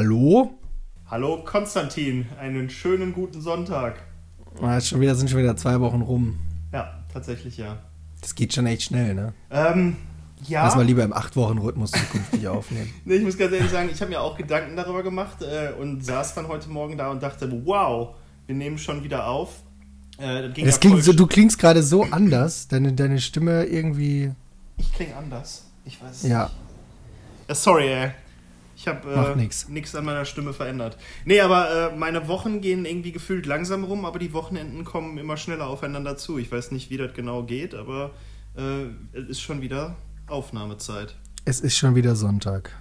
Hallo? Hallo Konstantin, einen schönen guten Sonntag. Ah, schon wieder, sind schon wieder zwei Wochen rum. Ja, tatsächlich ja. Das geht schon echt schnell, ne? Ähm, ja. Lass mal lieber im Acht-Wochen-Rhythmus zukünftig aufnehmen. Nee, ich muss ganz ehrlich sagen, ich habe mir auch Gedanken darüber gemacht äh, und saß dann heute Morgen da und dachte, wow, wir nehmen schon wieder auf. Äh, das das klingt so, du klingst gerade so anders, deine, deine Stimme irgendwie. Ich klinge anders. Ich weiß ja. nicht. Ja. Sorry, ey. Ich habe äh, nichts an meiner Stimme verändert. Nee, aber äh, meine Wochen gehen irgendwie gefühlt langsam rum, aber die Wochenenden kommen immer schneller aufeinander zu. Ich weiß nicht, wie das genau geht, aber äh, es ist schon wieder Aufnahmezeit. Es ist schon wieder Sonntag.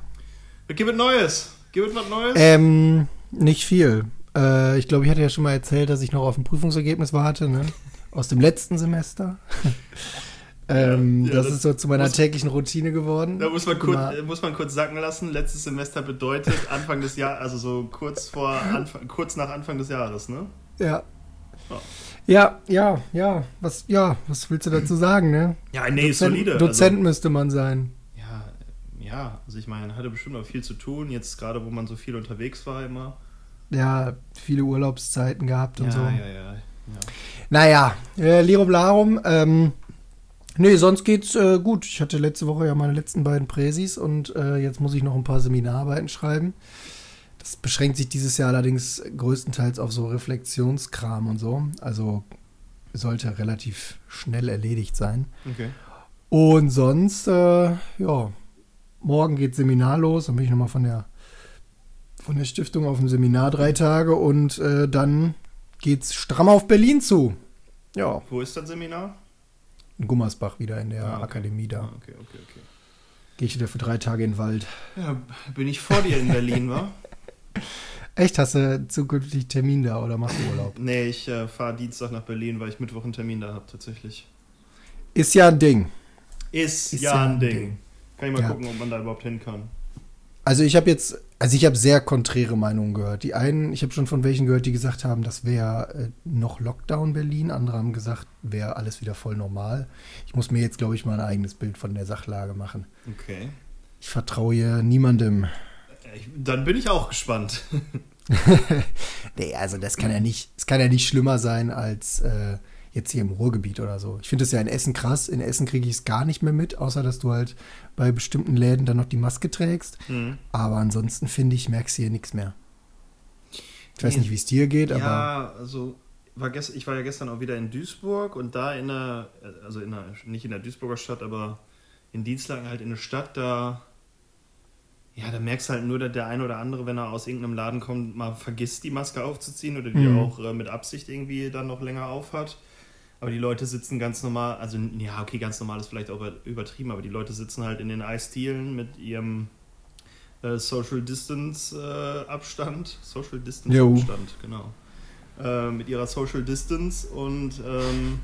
Gib es Neues. Gib es was Neues. Ähm, nicht viel. Äh, ich glaube, ich hatte ja schon mal erzählt, dass ich noch auf ein Prüfungsergebnis warte, ne? Aus dem letzten Semester. Ähm, ja, das, das, ist so zu meiner muss, täglichen Routine geworden. Da muss man, kurz, muss man kurz sacken lassen. Letztes Semester bedeutet Anfang des Jahres, also so kurz vor Anfang, kurz nach Anfang des Jahres, ne? Ja. Oh. Ja, ja, ja. Was, ja, was willst du dazu sagen, ne? Ja, nee, Dozent, solide. Dozent also, müsste man sein. Ja, ja, also ich meine, hatte bestimmt auch viel zu tun, jetzt gerade wo man so viel unterwegs war immer. Ja, viele Urlaubszeiten gehabt und ja, so. Ja, ja, ja. Naja, äh, Lirum Larum, ähm, Nee, sonst geht's äh, gut. Ich hatte letzte Woche ja meine letzten beiden Präsis und äh, jetzt muss ich noch ein paar Seminararbeiten schreiben. Das beschränkt sich dieses Jahr allerdings größtenteils auf so Reflexionskram und so. Also sollte relativ schnell erledigt sein. Okay. Und sonst, äh, ja, morgen geht Seminar los. Dann bin ich nochmal von der, von der Stiftung auf dem Seminar drei Tage und äh, dann geht's stramm auf Berlin zu. Ja. Wo ist das Seminar? In Gummersbach wieder in der ah, okay. Akademie da. Ah, okay, okay, okay. Gehe ich wieder für drei Tage in den Wald. Ja, bin ich vor dir in Berlin, wa? Echt? Hast du zukünftig Termin da oder machst du Urlaub? nee, ich äh, fahre Dienstag nach Berlin, weil ich Mittwoch einen Termin da habe, tatsächlich. Ist ja ein Ding. Ist, Ist ja, ja, ein Ding. Ding. Kann ich mal ja. gucken, ob man da überhaupt hin kann. Also ich habe jetzt, also ich habe sehr konträre Meinungen gehört. Die einen, ich habe schon von welchen gehört, die gesagt haben, das wäre äh, noch Lockdown Berlin. Andere haben gesagt, wäre alles wieder voll normal. Ich muss mir jetzt, glaube ich, mal ein eigenes Bild von der Sachlage machen. Okay. Ich vertraue hier niemandem. Dann bin ich auch gespannt. nee, also das kann ja nicht, es kann ja nicht schlimmer sein als äh, jetzt hier im Ruhrgebiet oder so. Ich finde es ja in Essen krass. In Essen kriege ich es gar nicht mehr mit, außer dass du halt bei bestimmten Läden dann noch die Maske trägst. Mhm. Aber ansonsten finde ich, merkst du hier nichts mehr. Ich weiß nicht, wie es dir geht, ja, aber. Ja, also war gest, ich war ja gestern auch wieder in Duisburg und da in der, also in der, nicht in der Duisburger Stadt, aber in Dienstlagen halt in der Stadt, da, ja, da merkst du halt nur, dass der eine oder andere, wenn er aus irgendeinem Laden kommt, mal vergisst, die Maske aufzuziehen oder die mhm. auch äh, mit Absicht irgendwie dann noch länger aufhat. Aber die Leute sitzen ganz normal, also ja, okay, ganz normal ist vielleicht auch übertrieben, aber die Leute sitzen halt in den Eisdielen mit ihrem äh, Social Distance äh, Abstand. Social Distance jo. Abstand, genau. Äh, mit ihrer Social Distance und ähm,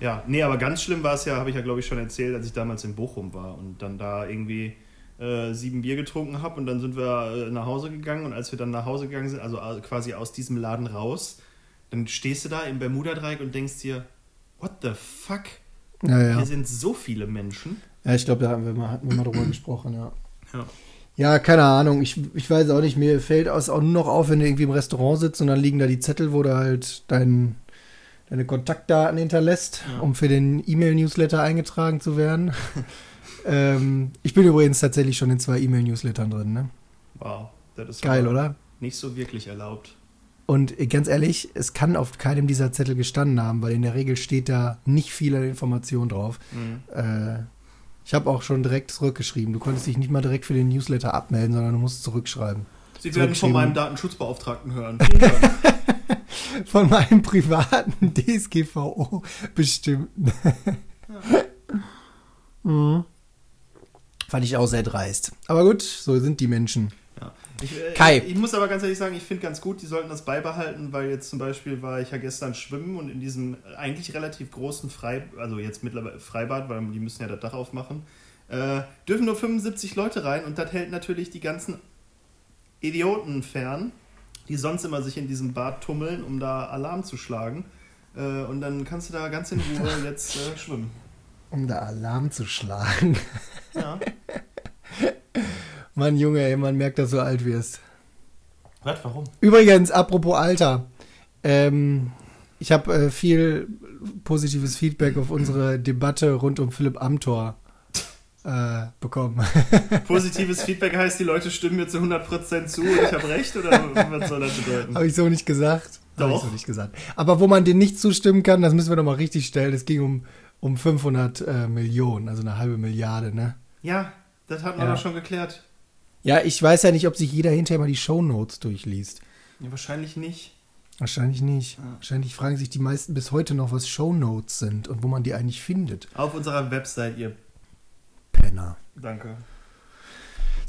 ja, nee, aber ganz schlimm war es ja, habe ich ja glaube ich schon erzählt, als ich damals in Bochum war und dann da irgendwie äh, sieben Bier getrunken habe und dann sind wir äh, nach Hause gegangen und als wir dann nach Hause gegangen sind, also äh, quasi aus diesem Laden raus, dann stehst du da im Bermuda-Dreieck und denkst dir, what the fuck? Ja, ja. Hier sind so viele Menschen. Ja, ich glaube, da haben wir mal, hatten wir mal drüber gesprochen, ja. Ja. Ja, keine Ahnung. Ich, ich weiß auch nicht, mir fällt es auch nur noch auf, wenn du irgendwie im Restaurant sitzt und dann liegen da die Zettel, wo du halt dein, deine Kontaktdaten hinterlässt, ja. um für den E-Mail-Newsletter eingetragen zu werden. ähm, ich bin übrigens tatsächlich schon in zwei E-Mail-Newslettern drin, ne? Wow, das ist geil, oder? Nicht so wirklich erlaubt. Und ganz ehrlich, es kann auf keinem dieser Zettel gestanden haben, weil in der Regel steht da nicht viel Information drauf. Mhm. Äh, ich habe auch schon direkt zurückgeschrieben. Du konntest dich nicht mal direkt für den Newsletter abmelden, sondern du musst zurückschreiben. Sie werden von meinem Datenschutzbeauftragten hören. Von meinem privaten DSGVO bestimmten. ja. mhm. Fand ich auch sehr dreist. Aber gut, so sind die Menschen. Ich, äh, Kai. Ich, ich, muss aber ganz ehrlich sagen, ich finde ganz gut, die sollten das beibehalten, weil jetzt zum Beispiel war ich ja gestern schwimmen und in diesem eigentlich relativ großen Freibad, also jetzt mittlerweile Freibad, weil die müssen ja das Dach aufmachen, äh, dürfen nur 75 Leute rein und das hält natürlich die ganzen Idioten fern, die sonst immer sich in diesem Bad tummeln, um da Alarm zu schlagen. Äh, und dann kannst du da ganz in Ruhe jetzt äh, schwimmen. Um da Alarm zu schlagen. Ja. Mann, Junge, ey, man merkt, dass du alt wirst. Was, warum? Übrigens, apropos Alter. Ähm, ich habe äh, viel positives Feedback auf unsere Debatte rund um Philipp Amthor äh, bekommen. Positives Feedback heißt, die Leute stimmen mir zu 100% zu und ich habe recht oder was soll das bedeuten? Habe ich so nicht gesagt. Habe ich so nicht gesagt. Aber wo man den nicht zustimmen kann, das müssen wir nochmal richtig stellen. Es ging um, um 500 äh, Millionen, also eine halbe Milliarde, ne? Ja, das hat man Ja. doch schon geklärt. Ja, ich weiß ja nicht, ob sich jeder hinterher mal die Shownotes durchliest. Ja, wahrscheinlich nicht. Wahrscheinlich nicht. Ja. Wahrscheinlich fragen sich die meisten bis heute noch, was Shownotes sind und wo man die eigentlich findet. Auf unserer Website, ihr. Penner. Danke.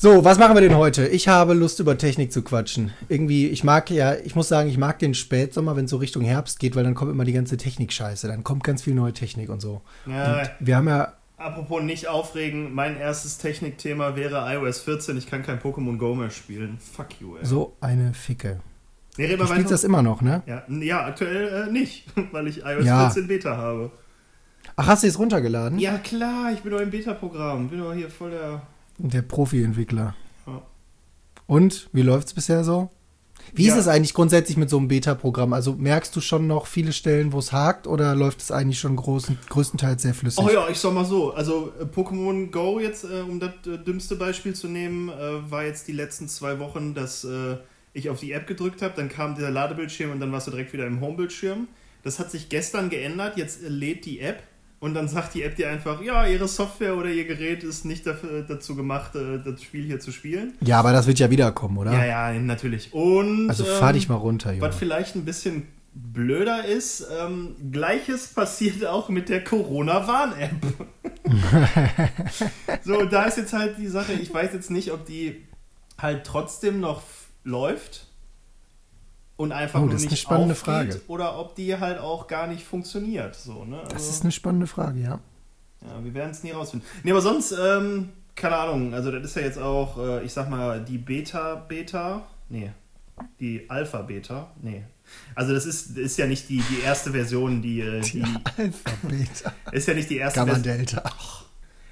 So, was machen wir denn heute? Ich habe Lust, über Technik zu quatschen. Irgendwie, ich mag ja, ich muss sagen, ich mag den Spätsommer, wenn es so Richtung Herbst geht, weil dann kommt immer die ganze Technik-Scheiße. Dann kommt ganz viel neue Technik und so. Ja, Und wir haben ja, apropos nicht aufregen, mein erstes Technikthema wäre iOS 14. Ich kann kein Pokémon Go mehr spielen. Fuck you, ey. so eine Ficke. Nee, Du spielst weiter. das immer noch, ne? Ja, ja, aktuell äh, nicht, weil ich iOS Ja. 14 Beta habe. Ach, hast du es runtergeladen? Ja, klar, ich bin doch im Beta-Programm. Bin doch hier voll der. Der Profi-Entwickler. Ja. Und, wie läuft's bisher so? Wie Ja. ist es eigentlich grundsätzlich mit so einem Beta-Programm? Also merkst du schon noch viele Stellen, wo es hakt oder läuft es eigentlich schon großen, größtenteils sehr flüssig? Oh ja, ich sag mal so. Also äh, Pokémon Go jetzt, äh, um das äh, dümmste Beispiel zu nehmen, äh, war jetzt die letzten zwei Wochen, dass äh, ich auf die App gedrückt habe, dann kam dieser Ladebildschirm und dann warst du direkt wieder im Homebildschirm. Das hat sich gestern geändert. Jetzt äh, lädt die App und dann sagt die App dir einfach, ja, ihre Software oder ihr Gerät ist nicht dafür, dazu gemacht, äh, das Spiel hier zu spielen. Ja, aber das wird ja wiederkommen, oder? Ja, ja, natürlich. Und Also fahr ähm, dich mal runter, Junge. Was vielleicht ein bisschen blöder ist, ähm, gleiches passiert auch mit der Corona-Warn-App. so, da ist jetzt halt die Sache, ich weiß jetzt nicht, ob die halt trotzdem noch läuft und einfach Oh, nur das ist nicht eine spannende aufgeht, Frage. oder ob die halt auch gar nicht funktioniert. So, ne? Das Also- ist eine spannende Frage, ja. ja, wir werden es nie rausfinden. Nee, aber sonst, ähm, keine Ahnung, also das ist ja jetzt auch, äh, ich sag mal, die Beta-Beta, nee, die Alpha-Beta, nee. Also das ist, ist ja nicht die, die erste Version, die, äh, die, Alpha, Beta, ist ja nicht die erste Version. Delta.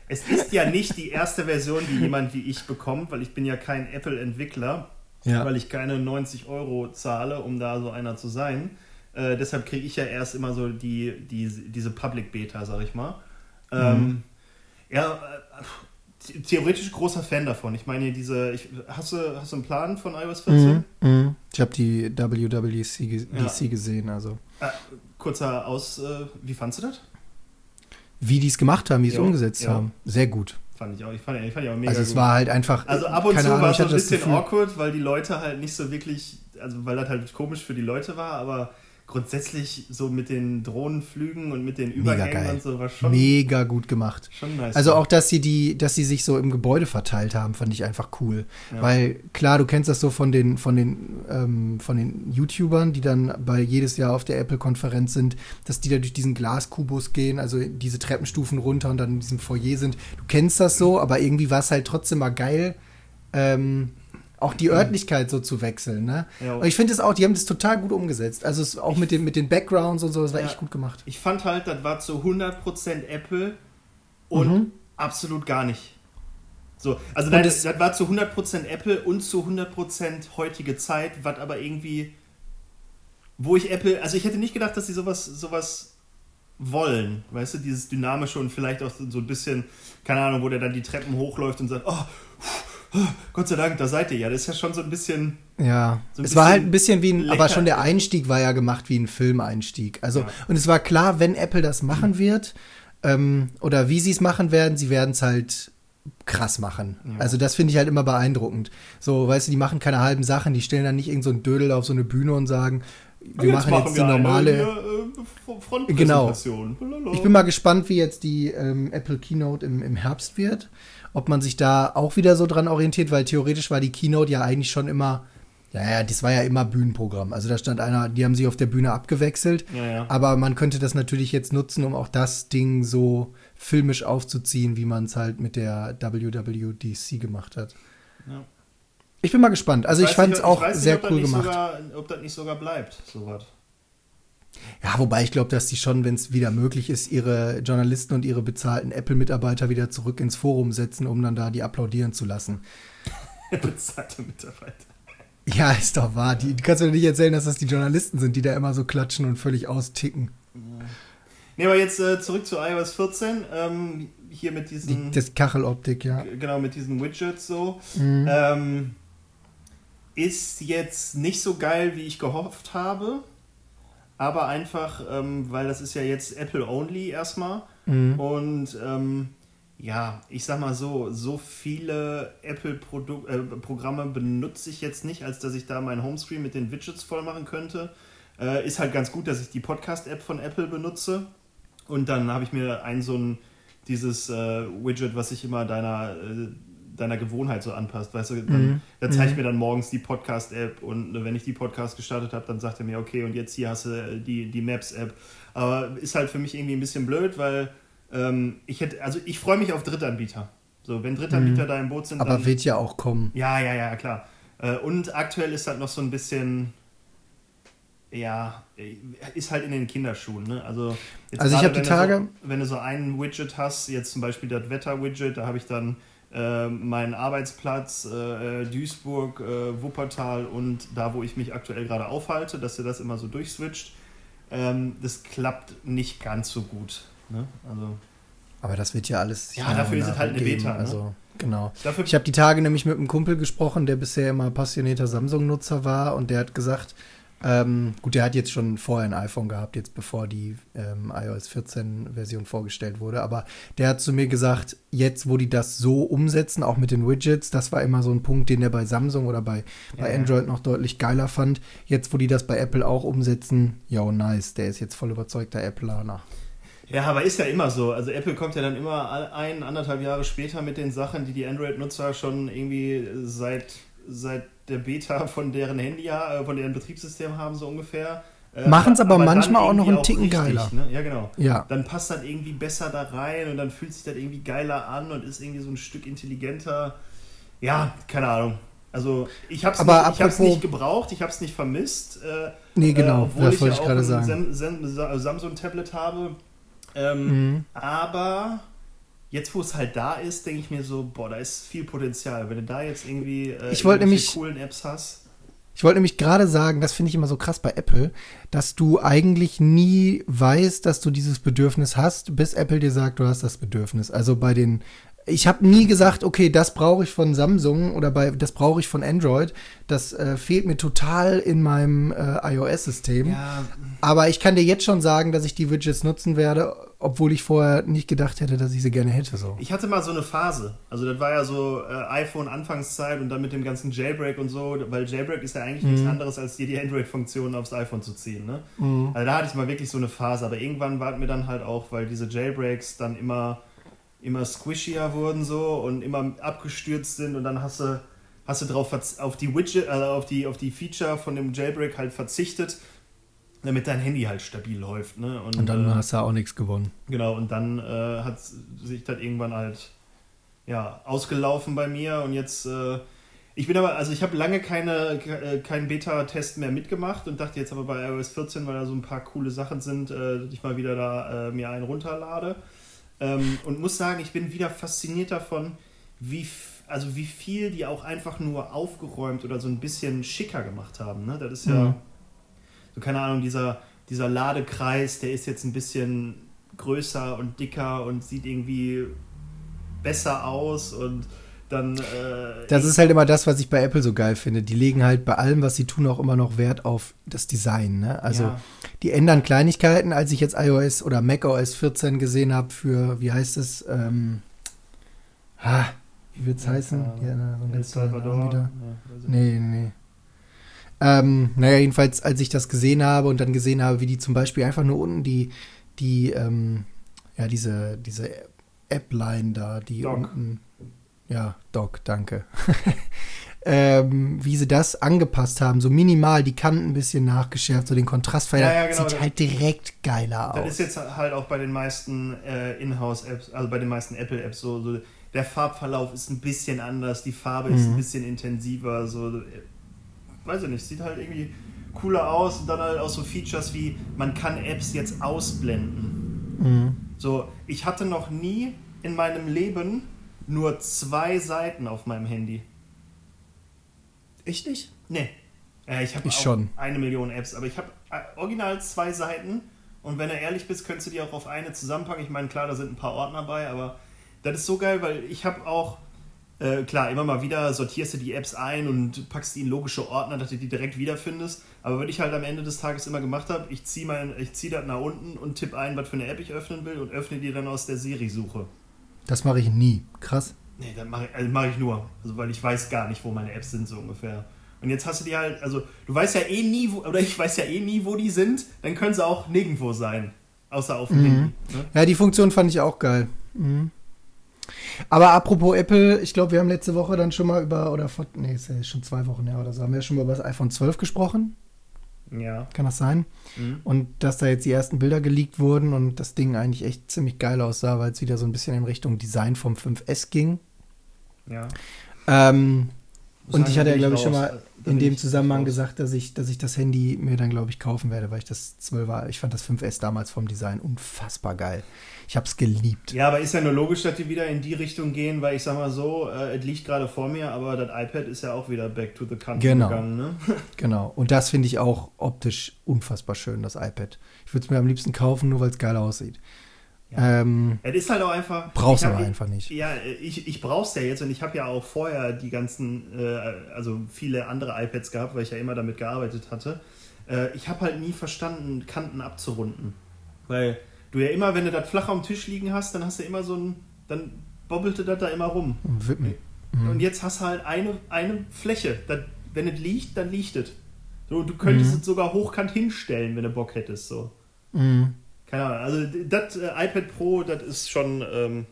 Es ist ja nicht die erste Version, die jemand wie ich bekommt, weil ich bin ja kein Apple-Entwickler, Ja. weil ich keine 90 Euro zahle, um da so einer zu sein. Äh, deshalb kriege ich ja erst immer so die, die, diese Public Beta, sag ich mal. Ähm, ja, äh, the- theoretisch großer Fan davon. Ich meine, diese, ich, hast, du, hast du einen Plan von iOS 14? Mhm, mhm. Ich habe die WWDC Ja. Gesehen, also. Äh, kurzer Aus, äh, wie fandst du das? Wie die es gemacht haben, wie sie es umgesetzt ja. haben. Sehr gut. Fand ich auch, ich fand, ich fand ich auch mega Also es gut. war halt einfach. Also ab und keine zu Ahnung, war es so ein bisschen awkward, weil die Leute halt nicht so wirklich, also weil das halt komisch für die Leute war, aber grundsätzlich so mit den Drohnenflügen und mit den Übergängen und so war schon, Mega gut gemacht. schon nice. Also auch, dass sie die, dass sie sich so im Gebäude verteilt haben, fand ich einfach cool. Ja. Weil klar, du kennst das so von den, von den, ähm, von den YouTubern, die dann bei jedes Jahr auf der Apple-Konferenz sind, dass die da durch diesen Glaskubus gehen, also diese Treppenstufen runter und dann in diesem Foyer sind. Du kennst das so, aber irgendwie war es halt trotzdem mal geil, ähm, auch die Örtlichkeit so zu wechseln. Ne? Ja. Und ich finde es auch, die haben das total gut umgesetzt. Also es, auch mit, den, mit den Backgrounds und so, das war Ja. echt gut gemacht. ich fand halt, das war zu 100% Apple und Mhm. absolut gar nicht. So, also nein, es- das war zu 100% Apple und zu 100% heutige Zeit, was aber irgendwie, wo ich Apple, also ich hätte nicht gedacht, dass sie sowas, sowas wollen, weißt du, dieses dynamische und vielleicht auch so ein bisschen, keine Ahnung, wo der dann die Treppen hochläuft und sagt, oh, Gott sei Dank, da seid ihr ja. Das ist ja schon so ein bisschen, Ja, So ein es war bisschen halt ein bisschen wie ein, aber lecker. schon der Einstieg war ja gemacht wie ein Filmeinstieg. Also, Ja. und es war klar, wenn Apple das machen wird, ähm, oder wie sie es machen werden, sie werden es halt krass machen. Ja. Also das finde ich halt immer beeindruckend. So, weißt du, die machen keine halben Sachen, die stellen dann nicht irgend so einen Dödel auf so eine Bühne und sagen, wir machen jetzt die eine normale. hier, äh, Frontpräsentation. Blablabla. Ich bin mal gespannt, wie jetzt die ähm, Apple Keynote im, im Herbst wird. Ob man sich da auch wieder so dran orientiert, weil theoretisch war die Keynote ja eigentlich schon immer, ja, ja, das war ja immer Bühnenprogramm. Also da stand einer, die haben sich auf der Bühne abgewechselt. Ja, ja. Aber man könnte das natürlich jetzt nutzen, um auch das Ding so filmisch aufzuziehen, wie man es halt mit der WWDC gemacht hat. Ja. Ich bin mal gespannt. Also ich, weiß fand es auch nicht, sehr cool gemacht. Sogar, ob das nicht sogar bleibt, sowas. Ja, wobei ich glaube, dass die schon, wenn es wieder möglich ist, ihre Journalisten und ihre bezahlten Apple-Mitarbeiter wieder zurück ins Forum setzen, um dann da die applaudieren zu lassen. bezahlte Mitarbeiter. Ja, ist doch wahr. Die, du kannst mir nicht erzählen, dass das die Journalisten sind, die da immer so klatschen und völlig austicken. Ne, aber jetzt äh, zurück zu iOS 14. Ähm, hier mit diesen. Die, das Kacheloptik, ja. Genau, mit diesen Widgets so. Mhm. Ähm, ist jetzt nicht so geil, wie ich gehofft habe. Aber einfach, ähm, weil das ist ja jetzt Apple-only erstmal. Mhm. Und ähm, ja, ich sag mal so, so viele Apple-Programme äh, benutze ich jetzt nicht, als dass ich da meinen Homescreen mit den Widgets voll machen könnte. Äh, ist halt ganz gut, dass ich die Podcast-App von Apple benutze. Und dann habe ich mir ein so ein, dieses äh, Widget, was sich immer deiner, äh, deiner Gewohnheit so anpasst. Weißt du, dann, Mhm. da zeigt Mhm. mir dann morgens die Podcast-App und wenn ich die Podcast gestartet habe, dann sagt er mir, okay, und jetzt hier hast du äh, die, die Maps-App. Aber ist halt für mich irgendwie ein bisschen blöd, weil ähm, ich hätte, also ich freue mich auf Drittanbieter. So, wenn Drittanbieter da im Boot sind, Aber dann. wird ja auch kommen. Ja, ja, ja, klar. Äh, Und aktuell ist halt noch so ein bisschen, ja, äh, ist halt in den Kinderschuhen. Ne? Also, jetzt Also ich gerade hab die Tage- So, wenn du so ein Widget hast, jetzt zum Beispiel das Wetter-Widget, da habe ich dann äh, meinen Arbeitsplatz, äh, Duisburg, äh, Wuppertal und da, wo ich mich aktuell gerade aufhalte, dass ihr das immer so durchswitcht. Ähm, das klappt nicht ganz so gut. Ne? Also, Aber das wird ja alles. Ja, dafür ist es halt eine geben. Beta, ne? Also, genau. dafür Ich habe die Tage nämlich mit einem Kumpel gesprochen, der bisher immer passionierter Samsung-Nutzer war und der hat gesagt, ähm, gut, der hat jetzt schon vorher ein iPhone gehabt, jetzt bevor die ähm, iOS 14-Version vorgestellt wurde, aber der hat zu mir gesagt, jetzt, wo die das so umsetzen, auch mit den Widgets, das war immer so ein Punkt, den er bei Samsung oder bei, bei Ja, ja. Android noch deutlich geiler fand. Jetzt, wo die das bei Apple auch umsetzen, ja, nice, der ist jetzt voll überzeugter Appleaner. Ja, aber ist ja immer so. Also Apple kommt ja dann immer ein, anderthalb Jahre später mit den Sachen, die die Android-Nutzer schon irgendwie seit, seit der Beta von deren Handy, äh, von deren Betriebssystem haben, so ungefähr. Äh, Machen's aber dann manchmal auch noch einen Ticken richtig, geiler. Ne? Ja, genau. Ja. Dann passt das irgendwie besser da rein und dann fühlt sich das irgendwie geiler an und ist irgendwie so ein Stück intelligenter. Ja, keine Ahnung. Also ich habe es Aber nicht, ich nicht gebraucht, ich habe es nicht vermisst. Äh, Nee, genau, äh, obwohl das ich wollte ja ich auch gerade ein sagen. Sam Sam Samsung-Tablet habe. Ähm, Mhm. aber jetzt, wo es halt da ist, denke ich mir so, boah, da ist viel Potenzial. Wenn du da jetzt irgendwie äh, Ich nämlich- coolen Apps hast. Ich wollte nämlich gerade sagen, das finde ich immer so krass bei Apple, dass du eigentlich nie weißt, dass du dieses Bedürfnis hast, bis Apple dir sagt, du hast das Bedürfnis. Also bei den ich habe nie gesagt, okay, das brauche ich von Samsung oder bei das brauche ich von Android. Das äh, fehlt mir total in meinem äh, iOS-System. Ja, Aber ich kann dir jetzt schon sagen, dass ich die Widgets nutzen werde, obwohl ich vorher nicht gedacht hätte, dass ich sie gerne hätte. So. ich hatte mal so eine Phase. Also das war ja so äh, iPhone-Anfangszeit und dann mit dem ganzen Jailbreak und so, weil Jailbreak ist ja eigentlich nichts Mhm. anderes, als dir die Android-Funktionen aufs iPhone zu ziehen. Ne? Mhm. Also da hatte ich mal wirklich so eine Phase, aber irgendwann war es mir dann halt auch, weil diese Jailbreaks dann immer, immer squishier wurden so und immer abgestürzt sind und dann hast du, hast du drauf auf die Widget, also auf die, auf die Feature von dem Jailbreak halt verzichtet, damit dein Handy halt stabil läuft. Ne? Und dann äh, hast du auch nichts gewonnen. Genau, und dann äh, hat sich das irgendwann halt ja, ausgelaufen bei mir und jetzt. Äh, ich bin aber, also ich habe lange keine, ke- äh, keinen Beta-Test mehr mitgemacht und dachte jetzt aber bei iOS 14, weil da so ein paar coole Sachen sind, äh, dass ich mal wieder da äh, mir einen runterlade. Ähm, und muss sagen, ich bin wieder fasziniert davon, wie, also wie viel die auch einfach nur aufgeräumt oder so ein bisschen schicker gemacht haben. Ne? Das ist ja, Mhm. so keine Ahnung, dieser, dieser Ladekreis, der ist jetzt ein bisschen größer und dicker und sieht irgendwie besser aus und dann. Äh, Das ist halt immer das, was ich bei Apple so geil finde. Die legen halt bei allem, was sie tun, auch immer noch Wert auf das Design. Ne? Also ja, die ändern Kleinigkeiten. Als ich jetzt iOS oder macOS 14 gesehen habe für, wie heißt es, ähm, ah, wie wird's Ja, heißen? Ja, na, so El Salvador. Wieder. Ja, Nee, nee, nee. Ähm, naja, jedenfalls, als ich das gesehen habe und dann gesehen habe, wie die zum Beispiel einfach nur unten die, die, ähm, ja, diese, diese App-Line da, die Dock. unten, ja, Doc, danke. ähm, wie sie das angepasst haben, so minimal, die Kanten ein bisschen nachgeschärft, so den Kontrast Ja, ja, genau, sieht das- halt direkt geiler Das aus. ist jetzt halt auch bei den meisten äh, Inhouse-Apps, also bei den meisten Apple-Apps so, so. Der Farbverlauf ist ein bisschen anders, die Farbe ist Mhm. ein bisschen intensiver, so. äh, Weiß ich nicht, sieht halt irgendwie cooler aus und dann halt auch so Features wie, man kann Apps jetzt ausblenden. Mhm. So, ich hatte noch nie in meinem Leben nur zwei Seiten auf meinem Handy. Echt nicht? Nee. Äh, ich habe Ich schon. eine Million Apps, aber ich habe äh, original zwei Seiten und wenn du ehrlich bist, könntest du die auch auf eine zusammenpacken. Ich meine, klar, da sind ein paar Ordner bei, aber das ist so geil, weil ich habe auch, äh, klar, immer mal wieder sortierst du die Apps ein und packst die in logische Ordner, dass du die direkt wiederfindest. Aber was ich halt am Ende des Tages immer gemacht habe, ich ziehe ich zieh das nach unten und tippe ein, was für eine App ich öffnen will und öffne die dann aus der Siri-Suche. Das mache ich nie. Krass. Nee, dann mache ich, also mach ich nur. Also, weil ich weiß gar nicht, wo meine Apps sind, so ungefähr. Und jetzt hast du die halt, also, du weißt ja eh nie, wo, oder ich weiß ja eh nie, wo die sind, dann können sie auch nirgendwo sein. Außer auf dem Mhm. Handy. Ne? Ja, die Funktion fand ich auch geil. Mhm. Aber apropos Apple, ich glaube, wir haben letzte Woche dann schon mal über, oder vor, nee, ist ja schon zwei Wochen her oder so, haben wir schon mal über das iPhone 12 gesprochen. Ja. Kann das sein? Mhm. Und dass da jetzt die ersten Bilder geleakt wurden und das Ding eigentlich echt ziemlich geil aussah, weil es wieder so ein bisschen in Richtung Design vom 5S ging. Ja. Ähm, und ich hatte ja, glaube ich, schon mal in dem Zusammenhang gesagt, dass ich, dass ich das Handy mir dann, glaube ich, kaufen werde, weil ich das 12er, ich fand das 5S damals vom Design unfassbar geil. Ich habe es geliebt. Ja, aber ist ja nur logisch, dass die wieder in die Richtung gehen, weil ich sag mal so, äh, es liegt gerade vor mir, aber das iPad ist ja auch wieder back to the country Genau. gegangen, ne? Genau. Und das finde ich auch optisch unfassbar schön, das iPad. Ich würde es mir am liebsten kaufen, nur weil es geil aussieht. Ja. Ähm, Es ist halt auch einfach. brauchst hab- aber einfach nicht. Ja, ich, ich brauch's ja jetzt und ich habe ja auch vorher die ganzen, äh, also viele andere iPads gehabt, weil ich ja immer damit gearbeitet hatte. Äh, ich habe halt nie verstanden, Kanten abzurunden. Weil du ja immer, wenn du das flach am Tisch liegen hast, dann hast du immer so ein, dann bobbelte das da immer rum. Wippen. Und jetzt hast du halt eine, eine Fläche. Das, wenn es liegt, dann liegt es. So, du könntest Mhm. es sogar hochkant hinstellen, wenn du Bock hättest. So. Mhm. Keine Ahnung. Also das äh, iPad Pro, das ist schon ähm,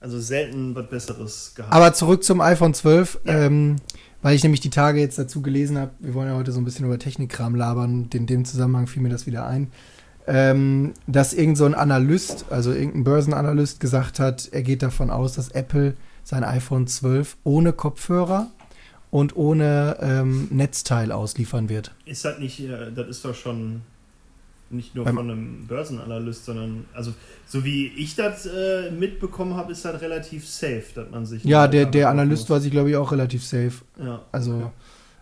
also selten was Besseres gehabt. Aber zurück zum iPhone 12, Ja. ähm, weil ich nämlich die Tage jetzt dazu gelesen habe, wir wollen ja heute so ein bisschen über Technikkram labern, in dem Zusammenhang fiel mir das wieder ein, ähm, dass irgend so ein Analyst, also irgendein Börsenanalyst gesagt hat, er geht davon aus, dass Apple sein iPhone 12 ohne Kopfhörer und ohne ähm, Netzteil ausliefern wird. ist das nicht, äh, das ist doch schon nicht nur von einem Börsenanalyst, sondern also so wie ich das äh, mitbekommen habe, ist das relativ safe, dass man sich Ja, der, der Analyst muss. war sich, glaube ich, auch relativ safe. Ja, Also,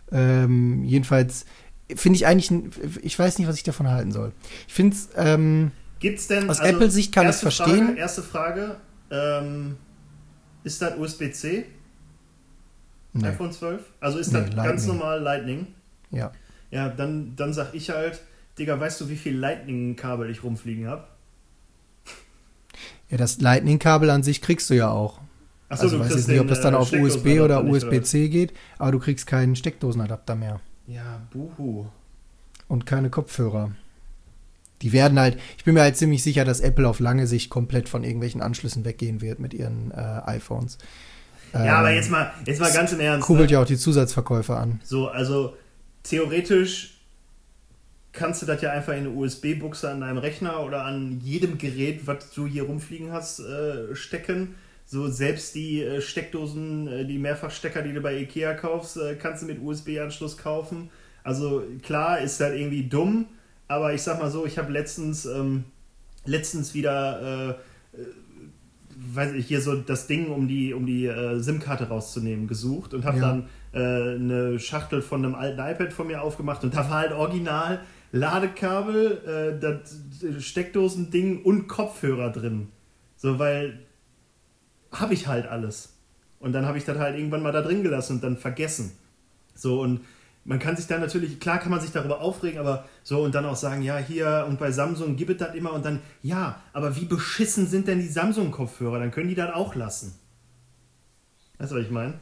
okay. ähm, jedenfalls finde ich eigentlich, ich weiß nicht, was ich davon halten soll. Ich finde es, ähm, Gibt's denn aus also, Apple-Sicht kann ich es erste verstehen. Frage, erste Frage, ähm, ist das USB-C? Nee, iPhone 12? Also ist Nee, das ganz Lightning. normal Lightning? ja. Ja, dann, dann sag ich halt, Digga, weißt du, wie viel Lightning-Kabel ich rumfliegen habe? ja, das Lightning-Kabel an sich kriegst du ja auch. Achso, also du weiß jetzt nicht, ob das dann äh, auf USB oder USB-C geht, aber du kriegst keinen Steckdosenadapter mehr? Ja, buhu. und keine Kopfhörer. Die werden halt, ich bin mir halt ziemlich sicher, dass Apple auf lange Sicht komplett von irgendwelchen Anschlüssen weggehen wird mit ihren äh, iPhones. Ja, aber Ähm, jetzt mal, jetzt mal ganz im Ernst. Kurbelt Ne? ja auch die Zusatzverkäufer an. So, also theoretisch kannst du das ja einfach in eine USB-Buchse an deinem Rechner oder an jedem Gerät, was du hier rumfliegen hast, äh, stecken. So selbst die äh, Steckdosen, äh, die Mehrfachstecker, die du bei Ikea kaufst, äh, kannst du mit USB-Anschluss kaufen. Also klar, ist halt irgendwie dumm, aber ich sag mal so, ich habe letztens, ähm, letztens wieder, äh, äh, weiß ich, hier so das Ding, um die, um die äh, SIM-Karte rauszunehmen, gesucht und habe Ja. dann äh, eine Schachtel von einem alten iPad von mir aufgemacht und da war halt original Ladekabel, äh, das Steckdosending und Kopfhörer drin. So, weil habe ich halt alles. Und dann habe ich das halt irgendwann mal da drin gelassen und dann vergessen. So, und man kann sich dann natürlich, klar kann man sich darüber aufregen, aber so und dann auch sagen, ja, hier und bei Samsung gibt es das immer und dann, ja, aber wie beschissen sind denn die Samsung-Kopfhörer? Dann können die das auch lassen. Weißt du, was ich meine?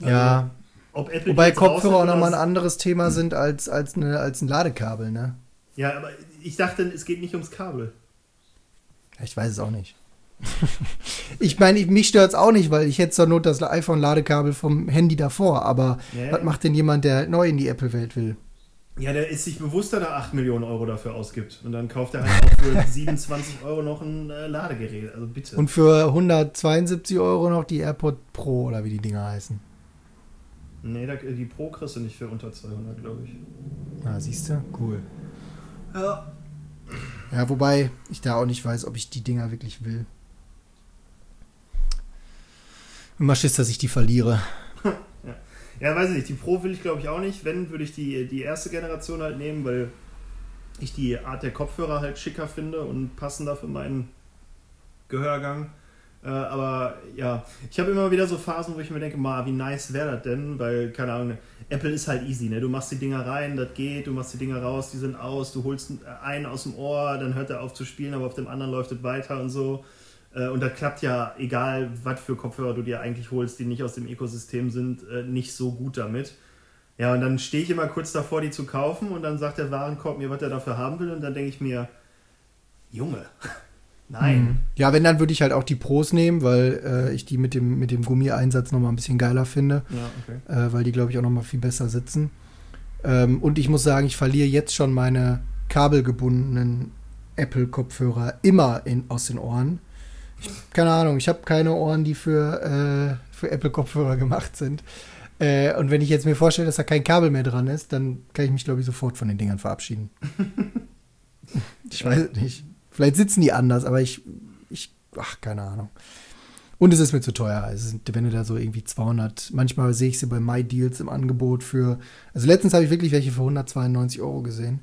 ja, Ob Apple wobei Kopfhörer auch nochmal ein anderes Thema sind als, als, eine, als ein Ladekabel, ne? Ja, aber ich dachte, es geht nicht ums Kabel. Ich weiß es auch nicht. ich meine, ich- mich stört es auch nicht, weil ich hätte zur Not das iPhone-Ladekabel vom Handy davor. Aber Ja, was macht denn jemand, der neu in die Apple-Welt will? Ja, der ist sich bewusst, dass er 8 Millionen Euro dafür ausgibt. Und dann kauft er halt auch für 27 Euro noch ein äh, Ladegerät. Also bitte. Und für 172 Euro noch die AirPod Pro oder wie die Dinger heißen. Nee, die Pro kriegst du nicht für unter 200, glaube ich. Na, siehst du? Cool. Ja. Ja, wobei ich da auch nicht weiß, ob ich die Dinger wirklich will. Immer Schiss, dass ich die verliere. Ja, weiß ich nicht. Die Pro will ich glaube ich auch nicht. Wenn, würde ich die, die erste Generation halt nehmen, weil ich die Art der Kopfhörer halt schicker finde und passender für meinen Gehörgang. Äh, aber ja, ich habe immer wieder so Phasen, wo ich mir denke, ma, wie nice wäre das denn? Weil, keine Ahnung, Apple ist halt easy, ne? Du machst die Dinger rein, das geht, du machst die Dinger raus, die sind aus, du holst einen aus dem Ohr, dann hört er auf zu spielen, aber auf dem anderen läuft es weiter und so. Äh, und das klappt ja, egal was für Kopfhörer du dir eigentlich holst, die nicht aus dem Ökosystem sind, äh, nicht so gut damit. Ja, und dann stehe ich immer kurz davor, die zu kaufen und dann sagt der Warenkorb mir, was er dafür haben will und dann denke ich mir, Junge, Nein. Mhm. Ja, wenn, dann würde ich halt auch die Pros nehmen, weil äh, ich die mit dem, mit dem Gummieinsatz nochmal ein bisschen geiler finde. Ja, okay. äh, weil die, glaube ich, auch nochmal viel besser sitzen. Ähm, und ich muss sagen, ich verliere jetzt schon meine kabelgebundenen Apple-Kopfhörer immer in, aus den Ohren. Ich, keine Ahnung, ich habe keine Ohren, die für, äh, für Apple-Kopfhörer gemacht sind. Äh, und wenn ich jetzt mir vorstelle, dass da kein Kabel mehr dran ist, dann kann ich mich, glaube ich, sofort von den Dingern verabschieden. ich weiß nicht. Vielleicht sitzen die anders, aber ich, ich, ach, keine Ahnung. Und es ist mir zu teuer. Also, wenn du da so irgendwie 200, manchmal sehe ich sie bei MyDeals im Angebot für, also letztens habe ich wirklich welche für 192 Euro gesehen.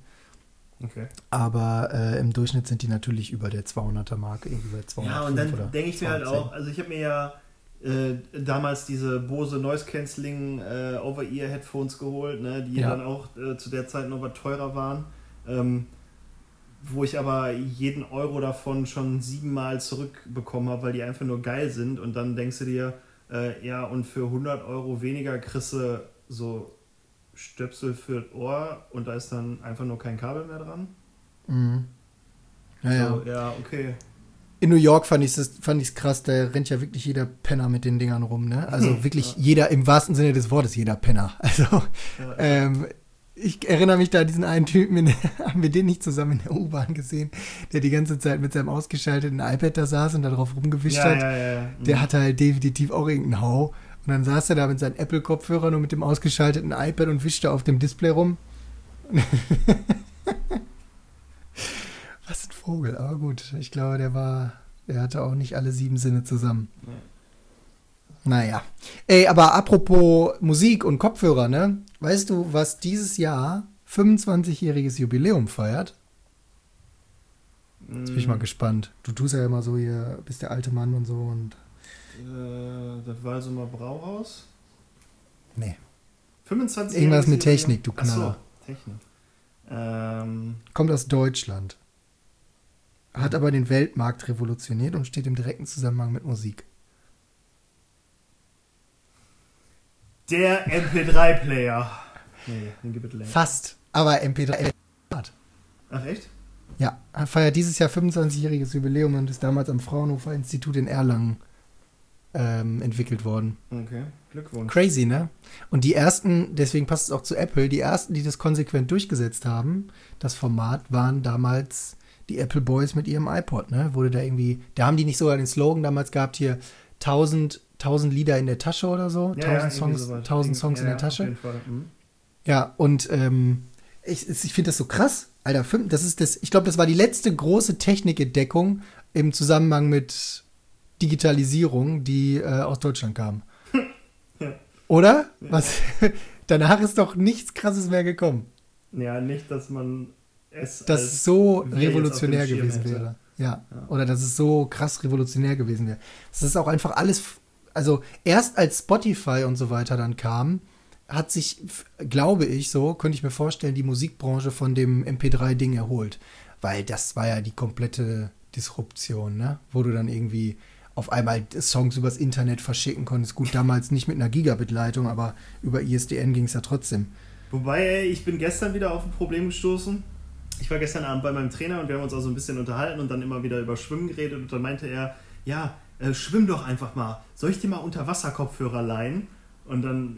Okay. Aber äh, im Durchschnitt sind die natürlich über der 200er Marke, irgendwie bei 200. Ja, und dann denke ich mir halt auch, also ich habe mir ja äh, damals diese Bose Noise Cancelling äh, Over-Ear Headphones geholt, ne, die ja. dann auch äh, zu der Zeit noch was teurer waren. Ähm, wo ich aber jeden Euro davon schon siebenmal zurückbekommen habe, weil die einfach nur geil sind. Und dann denkst du dir, äh, ja, und für 100 Euro weniger kriegst du so Stöpsel für das Ohr und da ist dann einfach nur kein Kabel mehr dran. Mhm. Ja, so, ja. ja, okay. In New York fand ich es fand krass, da rennt ja wirklich jeder Penner mit den Dingern rum, ne? Also wirklich ja. jeder, im wahrsten Sinne des Wortes, jeder Penner. Also ja. ähm, ich erinnere mich da an diesen einen Typen, in, haben wir den nicht zusammen in der U-Bahn gesehen, der die ganze Zeit mit seinem ausgeschalteten iPad da saß und darauf rumgewischt ja, hat. Ja, ja, mhm. Der hatte halt definitiv auch irgendeinen Hau. Und dann saß er da mit seinen Apple-Kopfhörern und mit dem ausgeschalteten iPad und wischte auf dem Display rum. Was ein Vogel, aber gut. Ich glaube, der war, der hatte auch nicht alle sieben Sinne zusammen. Ja. Naja. Ey, aber apropos Musik und Kopfhörer, ne? Weißt du, was dieses Jahr 25-jähriges Jubiläum feiert? Jetzt bin ich mal mm. gespannt. Du tust ja immer so hier, bist der alte Mann und so und. Äh, das war also mal Brauhaus? Nee. 25 Irgendwas mit Technik, du Knaller. Ach so, Technik. Ähm. Kommt aus Deutschland. Hat aber den Weltmarkt revolutioniert und steht im direkten Zusammenhang mit Musik. Der MP3-Player. Nee, den gibt es Fast, aber MP3. Ach echt? Ja, er feiert dieses Jahr 25-jähriges Jubiläum und ist damals am Fraunhofer Institut in Erlangen ähm, entwickelt worden. Okay, Glückwunsch. Crazy, ne? Und die ersten, deswegen passt es auch zu Apple, die ersten, die das konsequent durchgesetzt haben, das Format, waren damals die Apple Boys mit ihrem iPod, ne? Wurde da irgendwie, da haben die nicht sogar den Slogan damals gehabt hier, 1000 1000 Lieder in der Tasche oder so. Ja, 1000 ja, Songs, 1000 Songs ja, in der Tasche. Mhm. Ja, und ähm, ich, ich finde das so krass, Alter. Das ist das, ich glaube, das war die letzte große Technikentdeckung im Zusammenhang mit Digitalisierung, die äh, aus Deutschland kam. Oder? Was? Danach ist doch nichts Krasses mehr gekommen. Ja, nicht, dass man es. Dass es so revolutionär gewesen hätte. wäre. Ja. ja. Oder dass es so krass revolutionär gewesen wäre. Es ist auch einfach alles also erst als Spotify und so weiter dann kam, hat sich, glaube ich, so, könnte ich mir vorstellen, die Musikbranche von dem MP3-Ding erholt. Weil das war ja die komplette Disruption, ne? Wo du dann irgendwie auf einmal Songs übers Internet verschicken konntest. Gut, damals nicht mit einer Gigabit-Leitung, aber über ISDN ging es ja trotzdem. Wobei, ey, ich bin gestern wieder auf ein Problem gestoßen. Ich war gestern Abend bei meinem Trainer und wir haben uns auch so ein bisschen unterhalten und dann immer wieder über Schwimmen geredet und dann meinte er, ja, äh, schwimm doch einfach mal. Soll ich dir mal Unterwasserkopfhörer leihen? Und dann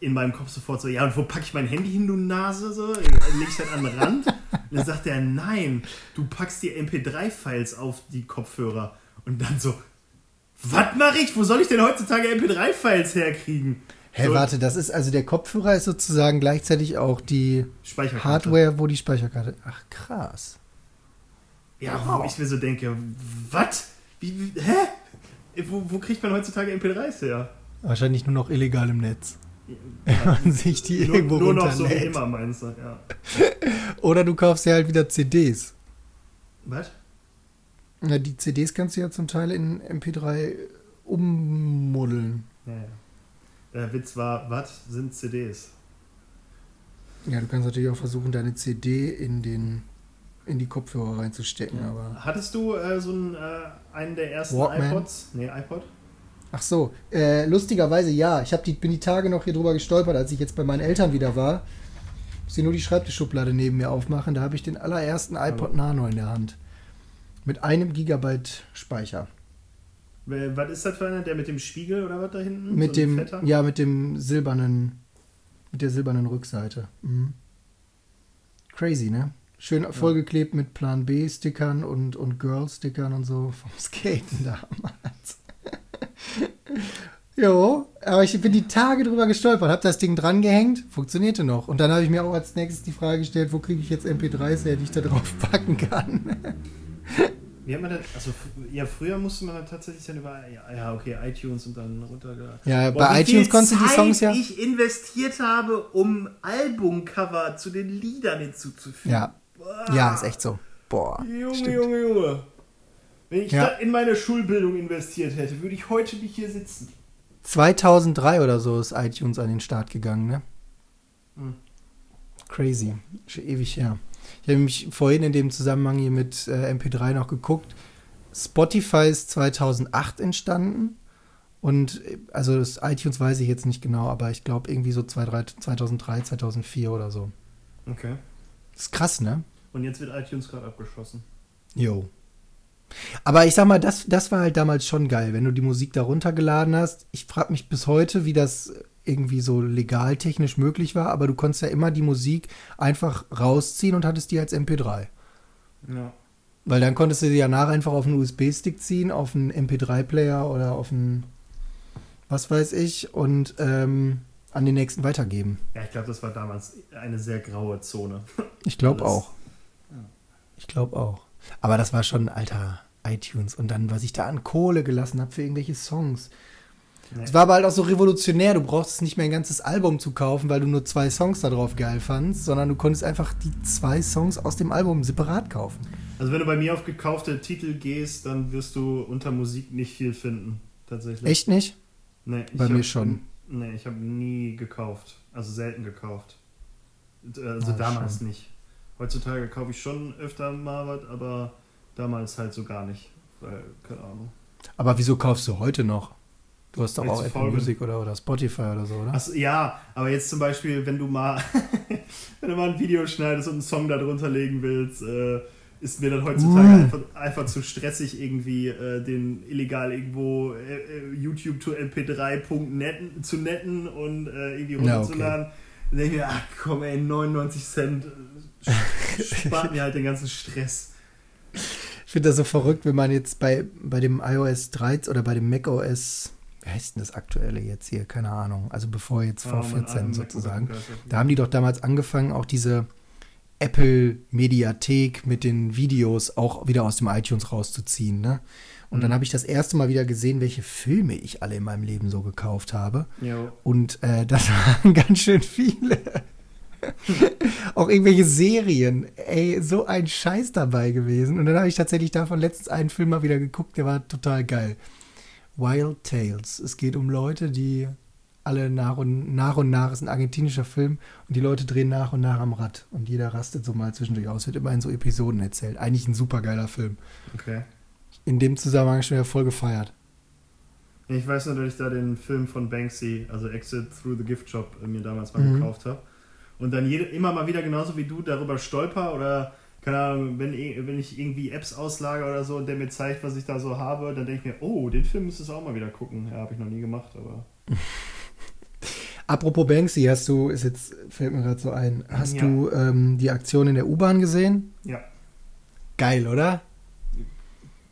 äh, in meinem Kopf sofort so, ja, und wo packe ich mein Handy hin, du Nase? So, leg ich das an den Rand. Und dann sagt er, nein, du packst die MP3-Files auf die Kopfhörer. Und dann so, was mache ich? Wo soll ich denn heutzutage MP3-Files herkriegen? Hä, hey, so, warte, das ist also der Kopfhörer ist sozusagen gleichzeitig auch die Hardware, wo die Speicherkarte. Ach, krass. Ja, wow. wo ich mir so denke, was? Wie, hä? Wo, wo kriegt man heutzutage MP3s her? Wahrscheinlich nur noch illegal im Netz. Wenn man sich die nur, irgendwo nur noch so wie immer, meinst du? Ja. Oder du kaufst dir halt wieder CDs. Was? Na, die CDs kannst du ja zum Teil in MP3 ummuddeln. Ja, ja. Der Witz war, was sind CDs? Ja, du kannst natürlich auch versuchen, deine CD in den in die Kopfhörer reinzustecken, aber. Hattest du äh, so einen, äh, einen der ersten Walkman? iPods? Nee, iPod? Ach so, äh, lustigerweise ja. Ich die, bin die Tage noch hier drüber gestolpert, als ich jetzt bei meinen Eltern wieder war. Muss hier nur die Schreibtischschublade neben mir aufmachen. Da habe ich den allerersten iPod Nano in der Hand. Mit einem Gigabyte Speicher. Was ist das für einer? Der mit dem Spiegel oder was da hinten? Mit So dem, ja, mit dem silbernen, mit der silbernen Rückseite. Mhm. Crazy, ne? Schön vollgeklebt mit Plan B-Stickern und, und Girl-Stickern und so vom Skaten damals. jo, aber ich bin die Tage drüber gestolpert, hab das Ding dran gehängt, funktionierte noch. Und dann habe ich mir auch als nächstes die Frage gestellt, wo kriege ich jetzt MP3s her, die ich da drauf packen kann. Wie hat man das? Also, ja, früher musste man dann tatsächlich dann über, ja, okay, iTunes und dann runtergeladen. Ja, Boah, bei iTunes konntest du die Songs ja. ich investiert habe, um Albumcover zu den Liedern hinzuzufügen. Ja, Boah. ja, ist echt so. Boah. Junge, stimmt. Junge, Junge. Wenn ich Ja. das in meine Schulbildung investiert hätte, würde ich heute nicht hier sitzen. 2003 oder so ist iTunes an den Start gegangen, ne? Hm. Crazy. Schon ewig her. Ich habe mich vorhin in dem Zusammenhang hier mit äh, MP3 noch geguckt. Spotify ist 2008 entstanden. Und äh, also das iTunes weiß ich jetzt nicht genau, aber ich glaube irgendwie so 2003, 2003, 2004 oder so. Okay. Ist krass, ne? Und jetzt wird iTunes gerade abgeschossen. Jo. Aber ich sag mal, das, das war halt damals schon geil, wenn du die Musik da runtergeladen hast. Ich frage mich bis heute, wie das irgendwie so legaltechnisch möglich war, aber du konntest ja immer die Musik einfach rausziehen und hattest die als MP3. Ja. Weil dann konntest du die ja nachher einfach auf einen USB-Stick ziehen, auf einen MP3-Player oder auf einen, was weiß ich, und ähm, an den nächsten weitergeben. Ja, ich glaube, das war damals eine sehr graue Zone. Ich glaube auch. Ich glaube auch. Aber das war schon alter iTunes. Und dann, was ich da an Kohle gelassen habe für irgendwelche Songs. Nee. Es war aber halt auch so revolutionär. Du brauchst nicht mehr ein ganzes Album zu kaufen, weil du nur zwei Songs da drauf geil fandst, sondern du konntest einfach die zwei Songs aus dem Album separat kaufen. Also wenn du bei mir auf gekaufte Titel gehst, dann wirst du unter Musik nicht viel finden. Tatsächlich. Echt nicht? Nee, Bei mir schon. Nee, ich habe nie gekauft. Also selten gekauft. Also Ah, damals schon. nicht. Heutzutage kaufe ich schon öfter mal was, aber damals halt so gar nicht. Weil, keine Ahnung. Aber wieso kaufst du heute noch? Du hast doch auch Apple. Music oder, oder Spotify oder so, oder? Achso, ja, aber jetzt zum Beispiel, wenn du mal, wenn du mal ein Video schneidest und einen Song da drunter legen willst, äh, ist mir dann heutzutage Uh. einfach, einfach zu stressig, irgendwie äh, den illegal irgendwo äh, äh, YouTube to mp3.net zu netten und äh, irgendwie Ja, runterzuladen. Dann denke ich mir, ach komm ey, 99 Cent äh, spart mir halt den ganzen Stress. Ich finde das so verrückt, wenn man jetzt bei, bei dem iOS 13 oder bei dem macOS, wie heißt denn das aktuelle jetzt hier? Keine Ahnung. Also bevor jetzt Ah, mein V14 alten sozusagen. MacBook, ja, Da haben die doch damals angefangen, auch diese Apple-Mediathek mit den Videos auch wieder aus dem iTunes rauszuziehen. Ne? Und dann Mhm. habe ich das erste Mal wieder gesehen, welche Filme ich alle in meinem Leben so gekauft habe. Jo. Und äh, das waren ganz schön viele. auch irgendwelche Serien. Ey, so ein Scheiß dabei gewesen. Und dann habe ich tatsächlich davon letztens einen Film mal wieder geguckt, der war total geil. Wild Tales. Es geht um Leute, die alle nach und nach und nach, ist ein argentinischer Film und die Leute drehen nach und nach am Rad und jeder rastet so mal zwischendurch aus, wird immer in so Episoden erzählt. Eigentlich ein super geiler Film. Okay. In dem Zusammenhang schon wieder voll gefeiert. Ich weiß nur, dass ich da den Film von Banksy, also Exit Through the Gift Shop, äh, mir damals mal Mhm. gekauft habe. Und dann jede, immer mal wieder genauso wie du darüber stolper oder, keine Ahnung, wenn, wenn ich irgendwie Apps auslage oder so und der mir zeigt, was ich da so habe, dann denke ich mir, oh, den Film müsstest du auch mal wieder gucken. Ja, habe ich noch nie gemacht, aber. Apropos Banksy, hast du, ist jetzt, fällt mir gerade so ein, hast Ja. du ähm, die Aktion in der U-Bahn gesehen? Ja, Geil, oder?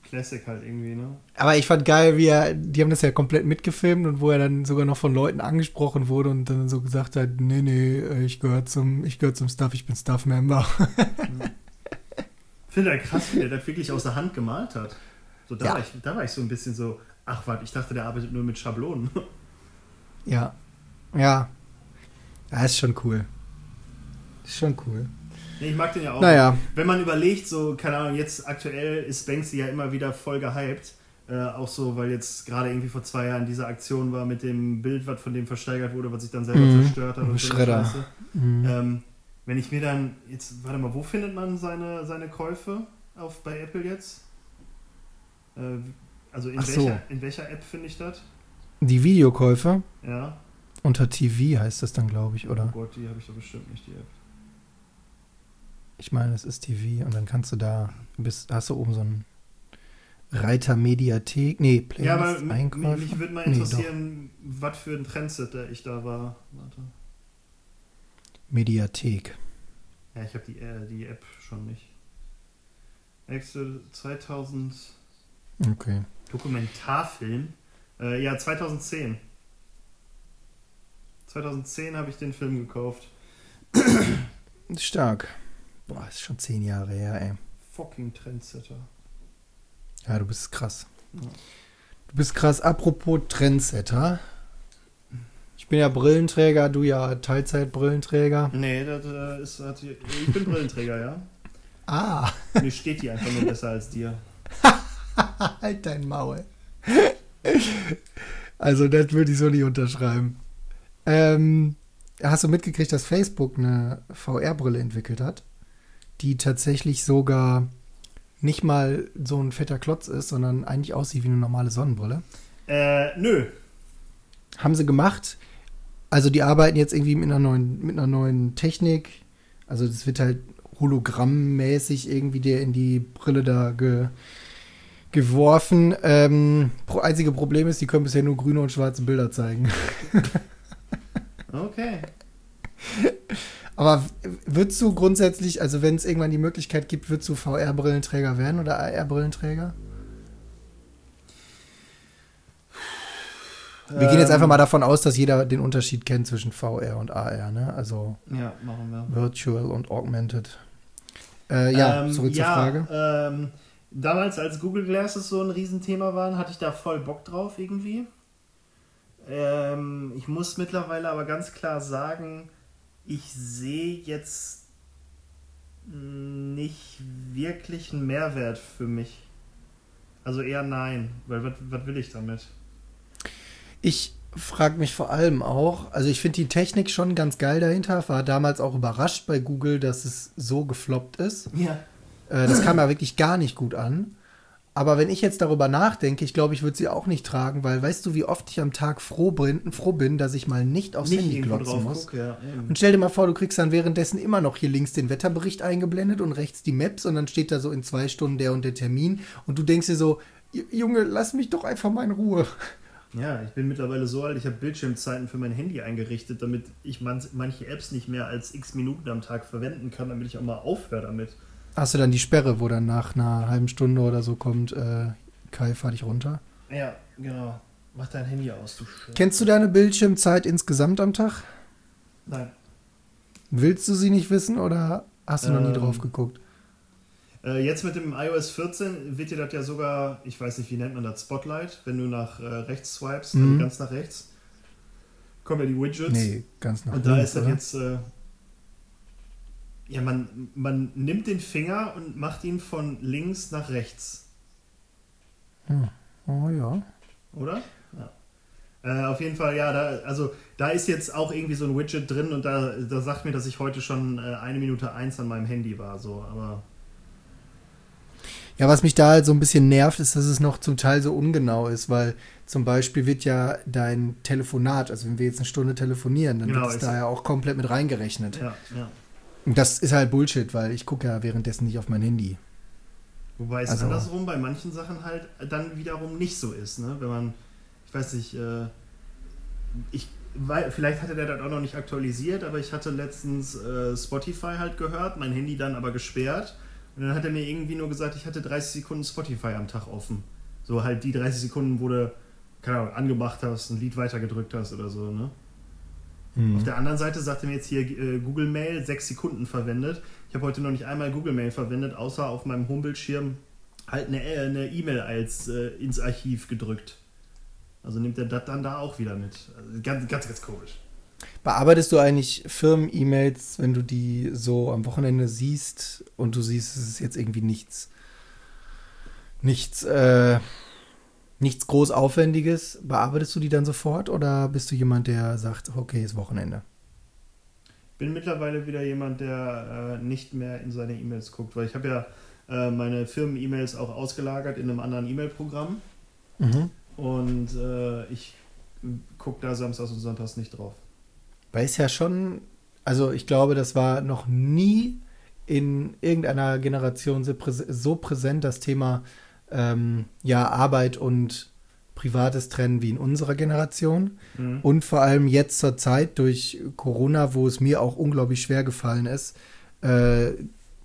Classic halt irgendwie, ne? Aber ich fand geil, wie er, die haben das ja komplett mitgefilmt und wo er dann sogar noch von Leuten angesprochen wurde und dann so gesagt hat, nee, nee, äh, ich gehöre zum, ich gehöre zum Staff, ich bin Staff-Member. Ich finde halt krass, wie der das wirklich aus der Hand gemalt hat. So, da, Ja. war ich, da war ich so ein bisschen so, ach warte, ich dachte, der arbeitet nur mit Schablonen. ja. Ja. Ja, ist schon cool. Ist schon cool. Nee, ich mag den ja auch. Naja. Wenn man überlegt, so, keine Ahnung, jetzt aktuell ist Banksy ja immer wieder voll gehypt. Äh, auch so, weil jetzt gerade irgendwie vor zwei Jahren diese Aktion war mit dem Bild, was von dem versteigert wurde, was sich dann selber Mhm. zerstört hat. Und so Schredder. Scheiße. Mhm. Ähm, wenn ich mir dann, jetzt, warte mal, wo findet man seine, seine Käufe auf, bei Apple jetzt? Äh, also in, so. welcher, in welcher App finde ich das? Die Videokäufe Ja. Unter TV heißt das dann, glaube ich, Oh oder? Gott, die habe ich doch bestimmt nicht, die App. Ich meine, es ist TV und dann kannst du da, bist, hast du oben so einen Reiter Mediathek, nee, Ja, aber Playlist, mich, mich würde mal Nee, interessieren, was für ein Trendsetter ich da war. Warte. Mediathek. Ja, ich habe die, äh, die App schon nicht. Excel 2000 Okay. Dokumentarfilm. Äh, ja, 2010. 2010 habe ich den Film gekauft. Stark. Boah, ist schon zehn Jahre her, ey. Fucking Trendsetter. Ja, du bist krass. Ja. Du bist krass. Apropos Trendsetter. Ich bin ja Brillenträger, du ja Teilzeit-Brillenträger. Nee, das äh, ist. Hat, ich bin Brillenträger, ja. Ah, Mir steht die einfach nur besser als dir. halt dein Maul. Also, das würde ich so nicht unterschreiben. Ähm, hast du mitgekriegt, dass Facebook eine VR-Brille entwickelt hat, die tatsächlich sogar nicht mal so ein fetter Klotz ist, sondern eigentlich aussieht wie eine normale Sonnenbrille? Äh, nö. Haben sie gemacht. Also die arbeiten jetzt irgendwie mit einer neuen, mit einer neuen Technik. Also das wird halt hologrammmäßig irgendwie der in die Brille da ge, geworfen. Ähm, einzige Problem ist, die können bisher nur grüne und schwarze Bilder zeigen. Okay. Aber würdest du grundsätzlich, also wenn es irgendwann die Möglichkeit gibt, würdest du VR-Brillenträger werden oder AR-Brillenträger? Wir gehen jetzt einfach mal davon aus, dass jeder den Unterschied kennt zwischen VR und AR, ne? Also Ja, machen wir. Virtual und Augmented. Äh, ja, Ähm, zurück zur ja, Frage. Ähm, damals, als Google Glasses so ein Riesenthema waren, hatte ich da voll Bock drauf irgendwie. Ähm, ich muss mittlerweile aber ganz klar sagen, ich sehe jetzt nicht wirklich einen Mehrwert für mich. Also eher nein, weil was will ich damit? Ich frage mich vor allem auch, also ich finde die Technik schon ganz geil dahinter, war damals auch überrascht bei Google, dass es so gefloppt ist. Ja. Äh, das kam ja wirklich gar nicht gut an. Aber wenn ich jetzt darüber nachdenke, ich glaube, ich würde sie auch nicht tragen, weil weißt du, wie oft ich am Tag froh bin, froh bin dass ich mal nicht aufs Nicht Handy glotzen drauf muss. gucke, ja. Und stell dir mal vor, du kriegst dann währenddessen immer noch hier links den Wetterbericht eingeblendet und rechts die Maps und dann steht da so in zwei Stunden der und der Termin und du denkst dir so, "J- Junge, lass mich doch einfach mal in Ruhe. Ja, ich bin mittlerweile so alt, ich habe Bildschirmzeiten für mein Handy eingerichtet, damit ich man, manche Apps nicht mehr als x Minuten am Tag verwenden kann, damit ich auch mal aufhöre damit. Hast du dann die Sperre, wo dann nach einer halben Stunde oder so kommt, äh, Kai, fahr dich runter? Ja, genau. Mach dein Handy aus, du Scheiße. Kennst du deine Bildschirmzeit insgesamt am Tag? Nein. Willst du sie nicht wissen oder hast du noch nie Ähm, drauf geguckt? Äh, jetzt mit dem iOS 14 wird dir das ja sogar, ich weiß nicht, wie nennt man das, Spotlight, wenn du nach äh, rechts swipest, Mhm. ganz nach rechts, kommen ja die Widgets. Nee, ganz nach Und da links, ist das oder? jetzt, äh, ja, man, man nimmt den Finger und macht ihn von links nach rechts. Oh ja. Oder? Ja. Äh, auf jeden Fall, ja, da, also da ist jetzt auch irgendwie so ein Widget drin und da, da sagt mir, dass ich heute schon äh, eine Minute eins an meinem Handy war, so, aber Ja, was mich da halt so ein bisschen nervt, ist, dass es noch zum Teil so ungenau ist, weil zum Beispiel wird ja dein Telefonat, also wenn wir jetzt eine Stunde telefonieren, dann Genau, wird es da ja auch komplett mit reingerechnet. ja, ja. Und das ist halt Bullshit, weil ich gucke ja währenddessen nicht auf mein Handy. Wobei es Also- andersrum bei manchen Sachen halt dann wiederum nicht so ist, ne? Wenn man, ich weiß nicht, äh, ich, weil, vielleicht hatte der das auch noch nicht aktualisiert, aber ich hatte letztens äh, Spotify halt gehört, mein Handy dann aber gesperrt. Und dann hat er mir irgendwie nur gesagt, ich hatte 30 Sekunden Spotify am Tag offen. So halt die 30 Sekunden, wo du, keine Ahnung, angemacht hast, ein Lied weitergedrückt hast oder so, ne? Auf der anderen Seite sagte mir jetzt hier äh, Google Mail sechs Sekunden verwendet. Ich habe heute noch nicht einmal Google Mail verwendet, außer auf meinem Homebildschirm halt eine äh, E-Mail als äh, ins Archiv gedrückt. Also nimmt er das dann da auch wieder mit. Also ganz, ganz, ganz komisch. Bearbeitest du eigentlich Firmen-E-Mails, wenn du die so am Wochenende siehst und du siehst, es ist jetzt irgendwie nichts, nichts, äh, nichts groß Aufwendiges, bearbeitest du die dann sofort oder bist du jemand, der sagt, okay, ist Wochenende? Bin mittlerweile wieder jemand, der äh, nicht mehr in seine E-Mails guckt, weil ich habe ja äh, meine Firmen-E-Mails auch ausgelagert in einem anderen E-Mail-Programm. Mhm. Und äh, ich gucke da samstags und sonntags nicht drauf. Weil es ja schon, also ich glaube, das war noch nie in irgendeiner Generation so präsent, das Thema ähm, ja, Arbeit und privates Trennen wie in unserer Generation. Mhm. Und vor allem jetzt zur Zeit durch Corona, wo es mir auch unglaublich schwer gefallen ist, äh,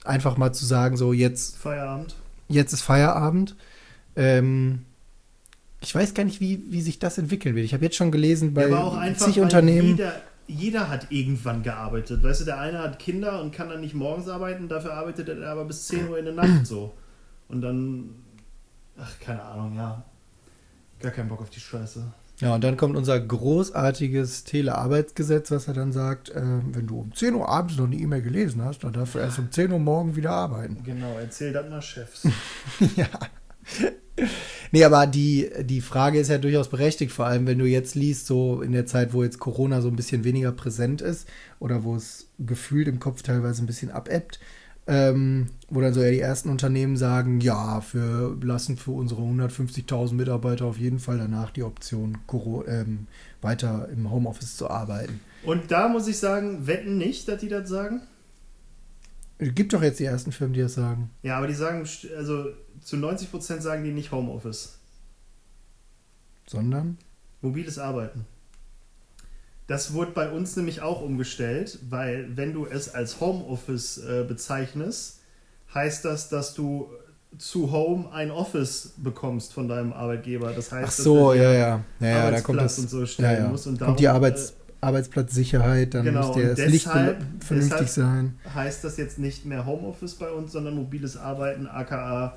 einfach mal zu sagen, so jetzt. Feierabend. Jetzt ist Feierabend. Ähm, ich weiß gar nicht, wie, wie sich das entwickeln wird. Ich habe jetzt schon gelesen bei ja, zig Unternehmen. Jeder, jeder hat irgendwann gearbeitet. Weißt du, der eine hat Kinder und kann dann nicht morgens arbeiten, dafür arbeitet er aber bis 10 Uhr in der Nacht so. Und dann, ach, keine Ahnung, ja. Gar keinen Bock auf die Scheiße. Ja, und dann kommt unser großartiges Telearbeitsgesetz, was er dann sagt, äh, wenn du um 10 Uhr abends noch eine E-Mail gelesen hast, dann darfst du erst um 10 Uhr morgen wieder arbeiten. Genau, erzähl das mal Chefs. ja. nee, aber die, die Frage ist ja durchaus berechtigt, vor allem wenn du jetzt liest, so in der Zeit, wo jetzt Corona so ein bisschen weniger präsent ist oder wo es gefühlt im Kopf teilweise ein bisschen abebbt, ähm, wo dann so ja die ersten Unternehmen sagen, ja, wir lassen für unsere 150.000 Mitarbeiter auf jeden Fall danach die Option, ähm, weiter im Homeoffice zu arbeiten. Und da muss ich sagen, wetten nicht, dass die das sagen? Es gibt doch jetzt die ersten Firmen, die das sagen. Ja, aber die sagen, also zu 90% sagen die nicht Homeoffice. Sondern? Mobiles Arbeiten. Das wurde bei uns nämlich auch umgestellt, weil wenn du es als Homeoffice äh, bezeichnest, heißt das, dass du zu Home ein Office bekommst von deinem Arbeitgeber. Das heißt, Ach so, ja, ja, ja, ja, da kommt das, und so stellen ja, ja. musst. Und darum, kommt die Arbeits, äh, Arbeitsplatzsicherheit, dann genau, muss der das Licht vernünftig sein. Heißt das jetzt nicht mehr Homeoffice bei uns, sondern mobiles Arbeiten, aka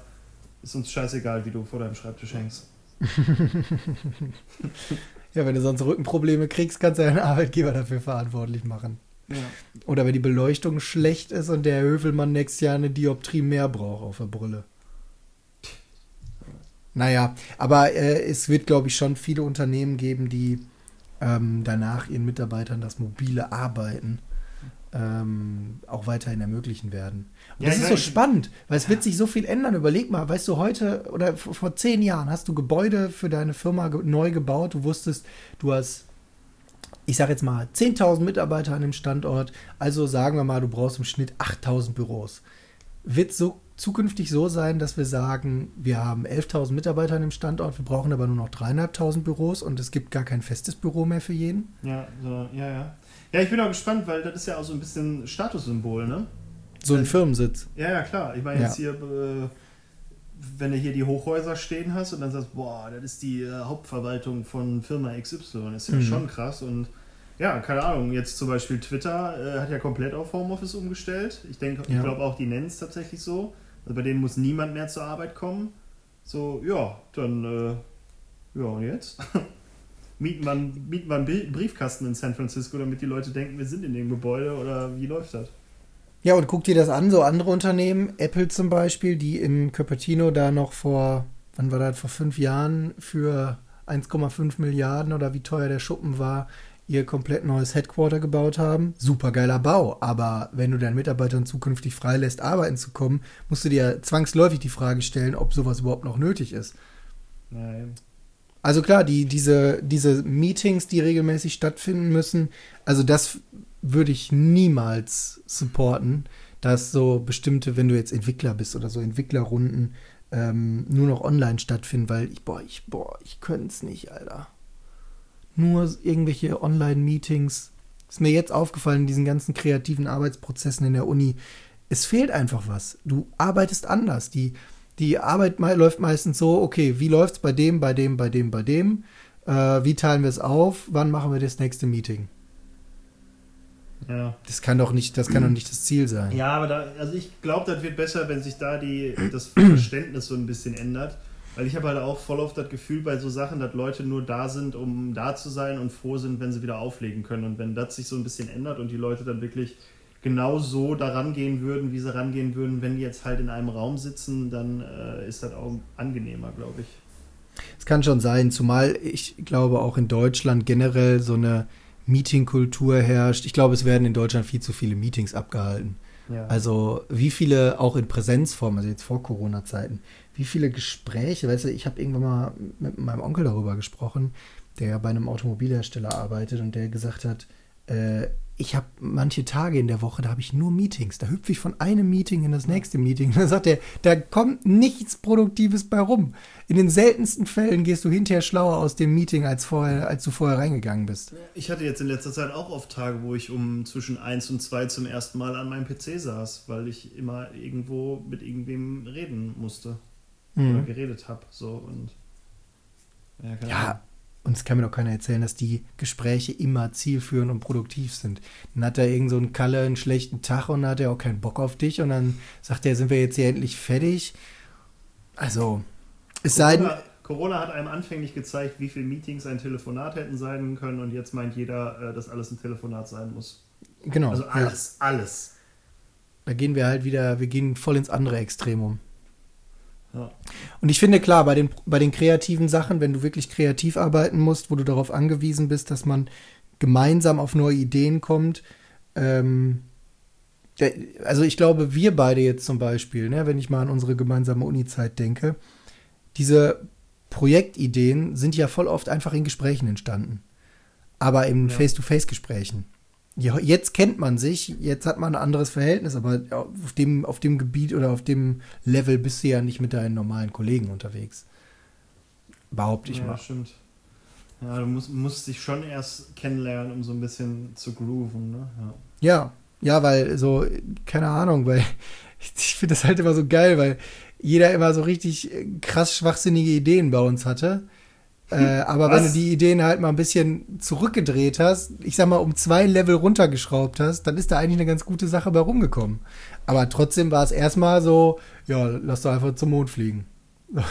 ist uns scheißegal, wie du vor deinem Schreibtisch hängst. ja, wenn du sonst Rückenprobleme kriegst, kannst du deinen Arbeitgeber dafür verantwortlich machen. Ja. Oder wenn die Beleuchtung schlecht ist und der Höfelmann nächstes Jahr eine Dioptrie mehr braucht auf der Brille. Naja, aber äh, es wird, glaube ich, schon viele Unternehmen geben, die ähm, danach ihren Mitarbeitern das mobile Arbeiten ähm, auch weiterhin ermöglichen werden. Und ja, das ist so spannend, weil es wird sich so viel ändern. Überleg mal, weißt du, heute oder vor zehn Jahren hast du Gebäude für deine Firma neu gebaut. Du wusstest, du hast, ich sag jetzt mal, 10.000 Mitarbeiter an dem Standort. Also sagen wir mal, du brauchst im Schnitt 8.000 Büros. Wird so zukünftig so sein, dass wir sagen, wir haben 11.000 Mitarbeiter an dem Standort, wir brauchen aber nur noch 3.500 Büros und es gibt gar kein festes Büro mehr für jeden? Ja, so, ja, ja. Ja, ich bin auch gespannt, weil das ist ja auch so ein bisschen Statussymbol, ne? So ein Firmensitz. Ja, ja, klar. Ich meine jetzt ja. hier, äh, wenn du hier die Hochhäuser stehen hast und dann sagst, boah, das ist die äh, Hauptverwaltung von Firma XY, das ist ja mhm. schon krass und ja, keine Ahnung. Jetzt zum Beispiel Twitter äh, hat ja komplett auf Homeoffice umgestellt. Ich denke, ja. ich glaube auch, die nennen es tatsächlich so. Also bei denen muss niemand mehr zur Arbeit kommen. So, ja, dann, äh, ja, und jetzt? mieten wir, einen, mieten wir einen Briefkasten in San Francisco, damit die Leute denken, wir sind in dem Gebäude oder wie läuft das? Ja, und guck dir das an, so andere Unternehmen, Apple zum Beispiel, die in Cupertino da noch vor, wann war das, vor fünf Jahren für 1,5 Milliarden oder wie teuer der Schuppen war, ihr komplett neues Headquarter gebaut haben. Super geiler Bau, aber wenn du deinen Mitarbeitern zukünftig freilässt, arbeiten zu kommen, musst du dir zwangsläufig die Frage stellen, ob sowas überhaupt noch nötig ist. Nein. Also klar, die, diese, diese Meetings, die regelmäßig stattfinden müssen, also das würde ich niemals supporten, dass so bestimmte, wenn du jetzt Entwickler bist oder so Entwicklerrunden, ähm, nur noch online stattfinden, weil ich, boah, ich, boah, ich könnte es nicht, Alter. Nur irgendwelche Online-Meetings. Ist mir jetzt aufgefallen in diesen ganzen kreativen Arbeitsprozessen in der Uni. Es fehlt einfach was. Du arbeitest anders. Die, die Arbeit läuft meistens so, okay, wie läuft es bei dem, bei dem, bei dem, bei dem? Äh, wie teilen wir es auf? Wann machen wir das nächste Meeting? Ja. Das kann doch nicht, das kann doch nicht das Ziel sein. Ja, aber da, also ich glaube, das wird besser, wenn sich da die, das Verständnis so ein bisschen ändert. Weil ich habe halt auch voll oft das Gefühl bei so Sachen, dass Leute nur da sind, um da zu sein und froh sind, wenn sie wieder auflegen können. Und wenn das sich so ein bisschen ändert und die Leute dann wirklich genau so daran gehen würden, wie sie rangehen würden, wenn die jetzt halt in einem Raum sitzen, dann äh, ist das auch angenehmer, glaube ich. Es kann schon sein, zumal ich glaube auch in Deutschland generell so eine Meetingkultur herrscht. Ich glaube, es werden in Deutschland viel zu viele Meetings abgehalten. Ja. Also wie viele auch in Präsenzform, also jetzt vor Corona-Zeiten, wie viele Gespräche, weißt du, ich habe irgendwann mal mit meinem Onkel darüber gesprochen, der ja bei einem Automobilhersteller arbeitet und der gesagt hat, äh, ich habe manche Tage in der Woche, da habe ich nur Meetings. Da hüpfe ich von einem Meeting in das nächste Meeting. Da sagt er, da kommt nichts Produktives bei rum. In den seltensten Fällen gehst du hinterher schlauer aus dem Meeting, als, vorher, als du vorher reingegangen bist. Ich hatte jetzt in letzter Zeit auch oft Tage, wo ich um zwischen 1 und 2 zum ersten Mal an meinem PC saß, weil ich immer irgendwo mit irgendwem reden musste. Mhm. Oder geredet habe. So und ja, ja und es kann mir doch keiner erzählen, dass die Gespräche immer zielführend und produktiv sind. Dann hat er irgend so einen Kalle einen schlechten Tag und dann hat er auch keinen Bock auf dich und dann sagt er, sind wir jetzt hier endlich fertig. Also, es sei denn. Corona hat einem anfänglich gezeigt, wie viele Meetings ein Telefonat hätten sein können und jetzt meint jeder, äh, dass alles ein Telefonat sein muss. Genau. Also alles, ja. alles. Da gehen wir halt wieder, wir gehen voll ins andere Extremum. Und ich finde klar, bei den, bei den kreativen Sachen, wenn du wirklich kreativ arbeiten musst, wo du darauf angewiesen bist, dass man gemeinsam auf neue Ideen kommt, ähm, also ich glaube, wir beide jetzt zum Beispiel, ne, wenn ich mal an unsere gemeinsame Uni-Zeit denke, diese Projektideen sind ja voll oft einfach in Gesprächen entstanden. Aber in ja. Face-to-Face-Gesprächen ja, jetzt kennt man sich, jetzt hat man ein anderes Verhältnis, aber auf dem, auf dem Gebiet oder auf dem Level bist du ja nicht mit deinen normalen Kollegen unterwegs. Behaupte ich ja, mal. stimmt. Ja, du musst, musst dich schon erst kennenlernen, um so ein bisschen zu grooven, ne? Ja, ja, ja weil so, keine Ahnung, weil ich finde das halt immer so geil, weil jeder immer so richtig krass schwachsinnige Ideen bei uns hatte. Äh, aber Was? wenn du die Ideen halt mal ein bisschen zurückgedreht hast, ich sag mal um zwei Level runtergeschraubt hast, dann ist da eigentlich eine ganz gute Sache bei rumgekommen. Aber trotzdem war es erstmal so, ja, lass doch einfach zum Mond fliegen.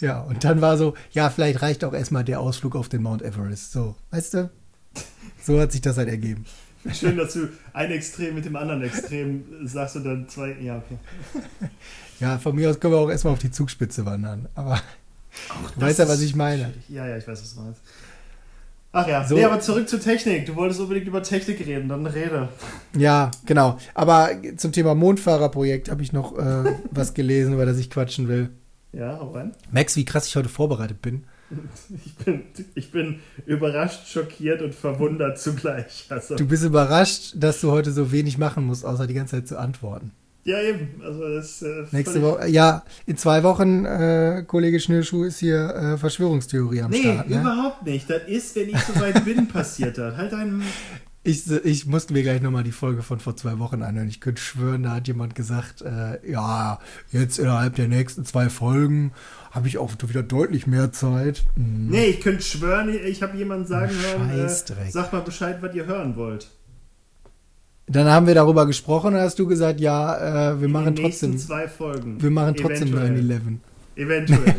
ja, und dann war so, ja, vielleicht reicht auch erstmal der Ausflug auf den Mount Everest. So, weißt du? So hat sich das halt ergeben. Schön, dass du ein Extrem mit dem anderen Extrem sagst und dann zwei, ja, okay. Ja, von mir aus können wir auch erstmal auf die Zugspitze wandern, aber. Ach, du weißt ja, was ich meine. Ja, ja, ich weiß, was du meinst. Ach ja, so. nee, aber zurück zur Technik. Du wolltest unbedingt über Technik reden, dann rede. Ja, genau. Aber zum Thema Mondfahrerprojekt habe ich noch äh, was gelesen, über das ich quatschen will. Ja, hau rein. Max, wie krass ich heute vorbereitet bin. Ich bin, ich bin überrascht, schockiert und verwundert zugleich. Also. Du bist überrascht, dass du heute so wenig machen musst, außer die ganze Zeit zu antworten. Ja, eben. Also das, äh, Nächste Woche, ja, in zwei Wochen, äh, Kollege Schnürschuh, ist hier äh, Verschwörungstheorie am nee, Start. Nee, überhaupt nicht. Das ist, wenn ich so weit bin, passiert das. Halt einen. Ich, ich musste mir gleich nochmal die Folge von vor zwei Wochen anhören. Ich könnte schwören, da hat jemand gesagt, äh, ja, jetzt innerhalb der nächsten zwei Folgen habe ich auch wieder deutlich mehr Zeit. Mhm. Nee, ich könnte schwören, ich habe jemanden sagen hören, äh, sag mal Bescheid, was ihr hören wollt. Dann haben wir darüber gesprochen und hast du gesagt, ja, äh, wir In machen den trotzdem. zwei Folgen. Wir machen trotzdem 9-11. Eventuell.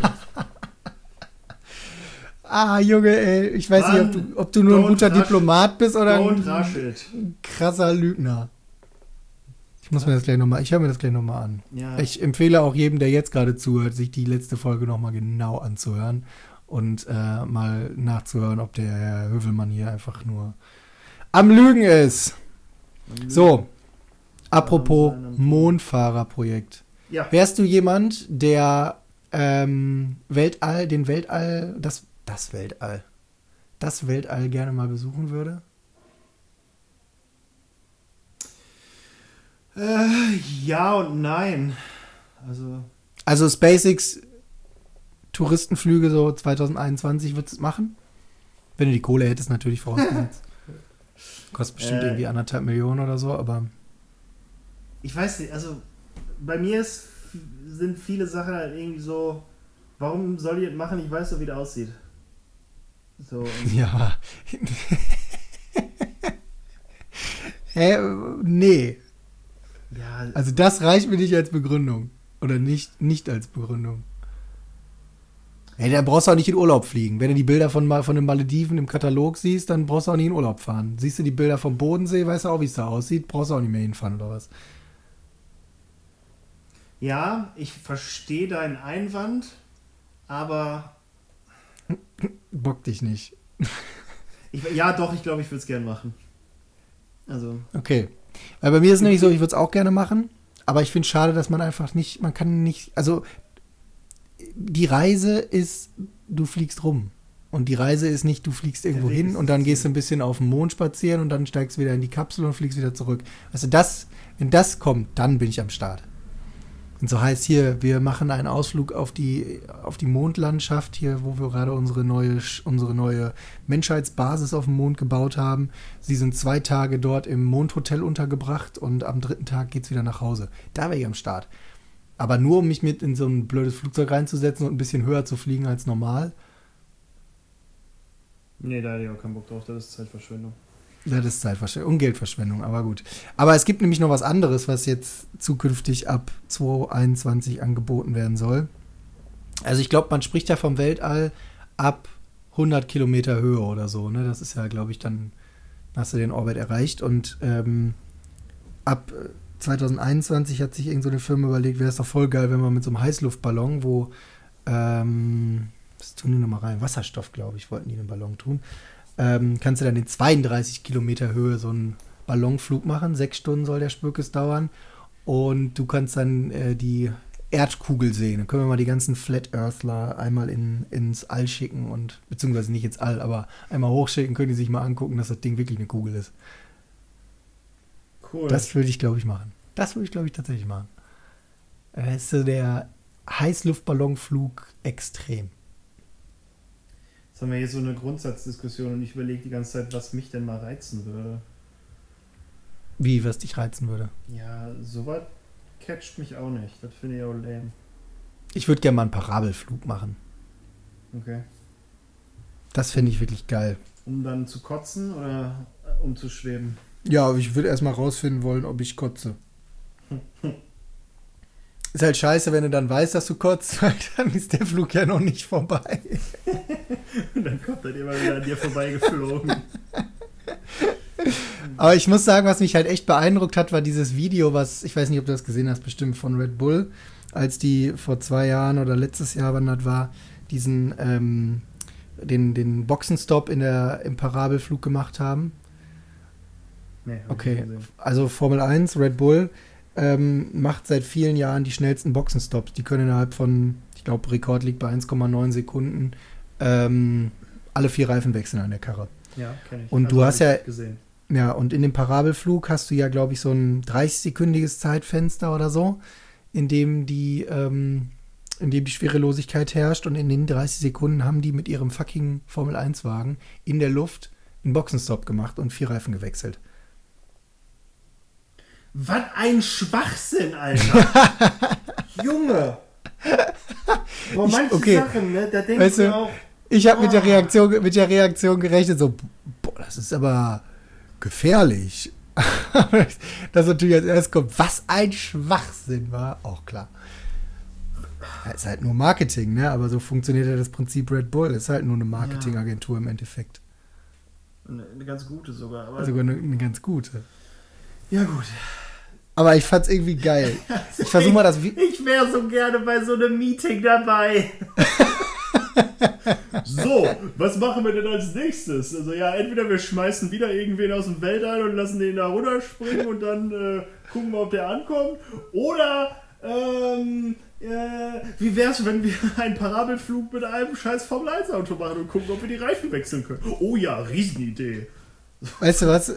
ah, Junge, ey, ich weiß Mann, nicht, ob du, ob du nur ein guter rush, Diplomat bist oder ein krasser Lügner. Ich muss mir das gleich nochmal, ich höre mir das gleich nochmal an. Ja. Ich empfehle auch jedem, der jetzt gerade zuhört, sich die letzte Folge nochmal genau anzuhören und äh, mal nachzuhören, ob der Herr Hövelmann hier einfach nur am Lügen ist. So, apropos Mondfahrerprojekt. Ja. Wärst du jemand, der ähm, Weltall, den Weltall, das, das Weltall, das Weltall gerne mal besuchen würde? Äh, ja und nein. Also. Also SpaceX Touristenflüge so 2021 würdest du machen? Wenn du die Kohle hättest, natürlich vorausgesetzt. Kostet bestimmt äh, irgendwie anderthalb Millionen oder so, aber. Ich weiß nicht, also bei mir ist, sind viele Sachen halt irgendwie so, warum soll ich das machen? Ich weiß doch, wie der aussieht. So. Ja. Hä? Nee. Ja. Also das reicht mir nicht als Begründung. Oder nicht, nicht als Begründung. Ey, da brauchst du auch nicht in Urlaub fliegen. Wenn du die Bilder von, von den Malediven im Katalog siehst, dann brauchst du auch nicht in Urlaub fahren. Siehst du die Bilder vom Bodensee, weißt du auch, wie es da aussieht, brauchst du auch nicht mehr hinfahren oder was. Ja, ich verstehe deinen Einwand, aber. Bock dich nicht. Ich, ja, doch, ich glaube, ich würde es gerne machen. Also. Okay. Weil bei mir ist es nämlich so, ich würde es auch gerne machen, aber ich finde es schade, dass man einfach nicht, man kann nicht, also die Reise ist, du fliegst rum. Und die Reise ist nicht, du fliegst irgendwo hin und dann gehst du ein bisschen auf den Mond spazieren und dann steigst du wieder in die Kapsel und fliegst wieder zurück. Also das, wenn das kommt, dann bin ich am Start. Und so heißt hier, wir machen einen Ausflug auf die, auf die Mondlandschaft hier, wo wir gerade unsere neue, unsere neue Menschheitsbasis auf dem Mond gebaut haben. Sie sind zwei Tage dort im Mondhotel untergebracht und am dritten Tag geht es wieder nach Hause. Da wäre ich am Start. Aber nur, um mich mit in so ein blödes Flugzeug reinzusetzen und ein bisschen höher zu fliegen als normal. Nee, da hätte ich auch keinen Bock drauf, das ist Zeitverschwendung. Das ist Zeitverschwendung und Geldverschwendung, aber gut. Aber es gibt nämlich noch was anderes, was jetzt zukünftig ab 2021 angeboten werden soll. Also ich glaube, man spricht ja vom Weltall ab 100 Kilometer Höhe oder so. Ne? Das ist ja, glaube ich, dann hast du den Orbit erreicht. Und ähm, ab 2021 hat sich irgendeine so Firma überlegt, wäre es doch voll geil, wenn man mit so einem Heißluftballon, wo, ähm, was tun die nochmal rein? Wasserstoff, glaube ich, wollten die in den Ballon tun ähm, kannst du dann in 32 Kilometer Höhe so einen Ballonflug machen. Sechs Stunden soll der Spökes dauern. Und du kannst dann äh, die Erdkugel sehen. Dann können wir mal die ganzen Flat Earthler einmal in, ins All schicken und, beziehungsweise nicht ins All, aber einmal hochschicken, können die sich mal angucken, dass das Ding wirklich eine Kugel ist. Cool. Das würde ich, glaube ich, machen. Das würde ich, glaube ich, tatsächlich machen. Das ist so der Heißluftballonflug extrem haben wir hier so eine Grundsatzdiskussion und ich überlege die ganze Zeit, was mich denn mal reizen würde. Wie, was dich reizen würde? Ja, soweit catcht mich auch nicht. Das finde ich auch lame. Ich würde gerne mal einen Parabelflug machen. Okay. Das finde ich wirklich geil. Um dann zu kotzen oder um zu schweben? Ja, ich würde erstmal rausfinden wollen, ob ich kotze. Ist halt scheiße, wenn du dann weißt, dass du kotzt, weil dann ist der Flug ja noch nicht vorbei. Und dann kommt er immer wieder an dir vorbeigeflogen. Aber ich muss sagen, was mich halt echt beeindruckt hat, war dieses Video, was, ich weiß nicht, ob du das gesehen hast, bestimmt von Red Bull, als die vor zwei Jahren oder letztes Jahr, wann das war, diesen, ähm, den, den Boxenstopp in der, im Parabelflug gemacht haben. Nee, okay, also Formel 1, Red Bull ähm, macht seit vielen Jahren die schnellsten Boxenstops. Die können innerhalb von, ich glaube, Rekord liegt bei 1,9 Sekunden, ähm, alle vier Reifen wechseln an der Karre. Ja, kenne ich. Und also du hast ja. Gesehen. Ja, und in dem Parabelflug hast du ja, glaube ich, so ein 30-sekündiges Zeitfenster oder so, in dem die, ähm, in dem die Schwerelosigkeit herrscht. Und in den 30 Sekunden haben die mit ihrem fucking Formel-1-Wagen in der Luft einen Boxenstopp gemacht und vier Reifen gewechselt. Was ein Schwachsinn, Alter. Junge. Boah, manche okay. Sachen, ne, da denkst weißt du auch. Ich habe mit der Reaktion mit der Reaktion gerechnet, so, boah, das ist aber gefährlich. das natürlich als erstes kommt, was ein Schwachsinn war, auch klar. Ja, ist halt nur Marketing, ne? Aber so funktioniert ja das Prinzip Red Bull. Ist halt nur eine Marketingagentur im Endeffekt. Eine, eine, ganz gute sogar. Aber sogar eine, eine ganz gute. Ja, gut. Aber ich fand's irgendwie geil. Ich versuche mal das. Ich wäre so gerne bei so einem Meeting dabei. so, was machen wir denn als nächstes? Also ja, entweder wir schmeißen wieder irgendwen aus dem Weltall und lassen den da runterspringen und dann äh, gucken wir, ob der ankommt. Oder ähm, äh, wie wär's, wenn wir einen Parabelflug mit einem scheiß Formel 1 Auto machen und gucken, ob wir die Reifen wechseln können? Oh ja, Riesenidee. Weißt du was?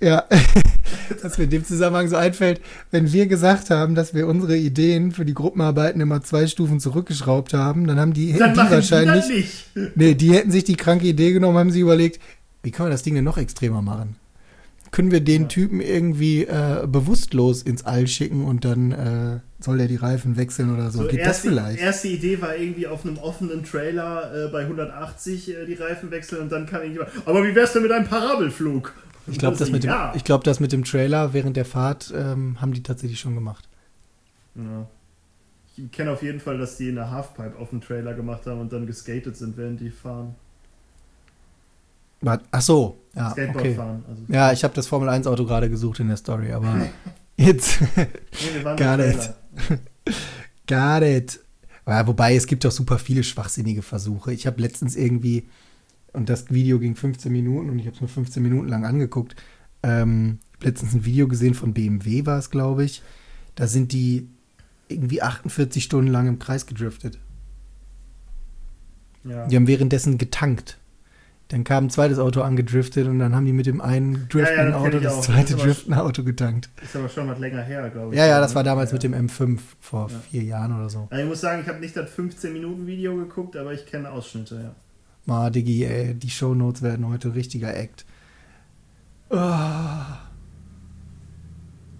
Ja, was mir in dem Zusammenhang so einfällt, wenn wir gesagt haben, dass wir unsere Ideen für die Gruppenarbeiten immer zwei Stufen zurückgeschraubt haben, dann haben die, dann die wahrscheinlich. Die nicht. Nee, die hätten sich die kranke Idee genommen, haben sie überlegt, wie kann man das Ding denn noch extremer machen? Können wir den ja. Typen irgendwie äh, bewusstlos ins All schicken und dann äh, soll der die Reifen wechseln oder so. so Geht erste, das vielleicht? Erste Idee war irgendwie auf einem offenen Trailer äh, bei 180 äh, die Reifen wechseln und dann kann irgendjemand. Aber wie wär's denn mit einem Parabelflug? Ich glaube, das, mit dem, ja. glaub, das mit dem Trailer während der Fahrt ähm, haben die tatsächlich schon gemacht. Ja. Ich kenne auf jeden Fall, dass die eine Halfpipe auf dem Trailer gemacht haben und dann geskatet sind, während die fahren. Ach so, ja. Skateboard okay. fahren. Also Ja, ich habe das Formel 1 Auto gerade gesucht in der Story, aber jetzt nee. Trailer. got it. Ja, wobei es gibt doch super viele schwachsinnige Versuche. Ich habe letztens irgendwie und das Video ging 15 Minuten und ich habe es mir 15 Minuten lang angeguckt. Ähm, letztens ein Video gesehen von BMW war es, glaube ich. Da sind die irgendwie 48 Stunden lang im Kreis gedriftet. Ja. Die haben währenddessen getankt. Dann kam ein zweites Auto angedriftet und dann haben die mit dem einen driftenden das Auto ich das auch. Das zweite ist aber- driftende Auto getankt. Ist aber schon was länger her, glaube ich. Ja, ja, das war damals Ja. mit dem M5 vor Ja. vier Jahren oder so. Also ich muss sagen, ich habe nicht das 15-Minuten-Video geguckt, aber ich kenne Ausschnitte, ja. Ma, Diggi, ey, die Shownotes werden heute richtiger Act. Ah.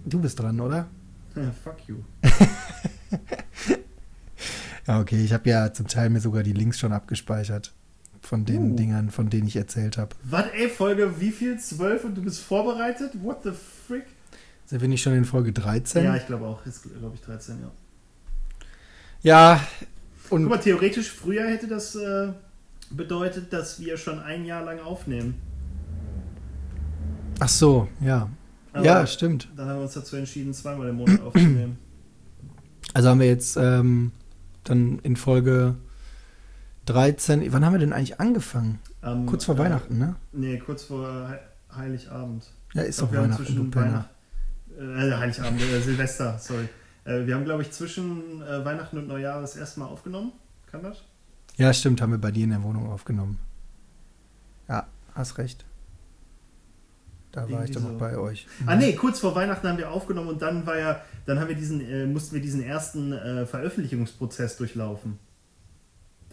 Du bist dran, oder? Ja, Fuck you. Ja, okay, ich habe ja zum Teil mir sogar die Links schon abgespeichert. Von den Uh. Dingern, von denen ich erzählt habe. Was, ey, Folge wie viel? 12 und du bist vorbereitet? What the frick? Sind wir nicht schon in Folge 13? Ja, ich glaube auch. Ist, glaube ich, 13, ja. ja Guck und mal, theoretisch früher hätte das äh, bedeutet, dass wir schon ein Jahr lang aufnehmen. ach so, ja. Aber ja, stimmt. Dann haben wir uns dazu entschieden, zweimal im Monat aufzunehmen. Also haben wir jetzt ähm, dann in Folge 13. Wann haben wir denn eigentlich angefangen? Am, Kurz vor äh, Weihnachten, ne? Nee, kurz vor He Heiligabend. Ja, ist Doch, Weihnachten, du zwischen Penner. Weihnachten, äh, Heiligabend, äh, Silvester, sorry. Äh, wir haben, glaube ich, zwischen äh, Weihnachten und Neujahr das erste Mal aufgenommen. Kann das? Ja, stimmt, haben wir bei dir in der Wohnung aufgenommen. Ja, hast recht. Da war Irgendwie ich doch noch so. bei euch. Ah nee, kurz vor Weihnachten haben wir aufgenommen und dann war ja, dann haben wir diesen, äh, mussten wir diesen ersten äh, Veröffentlichungsprozess durchlaufen.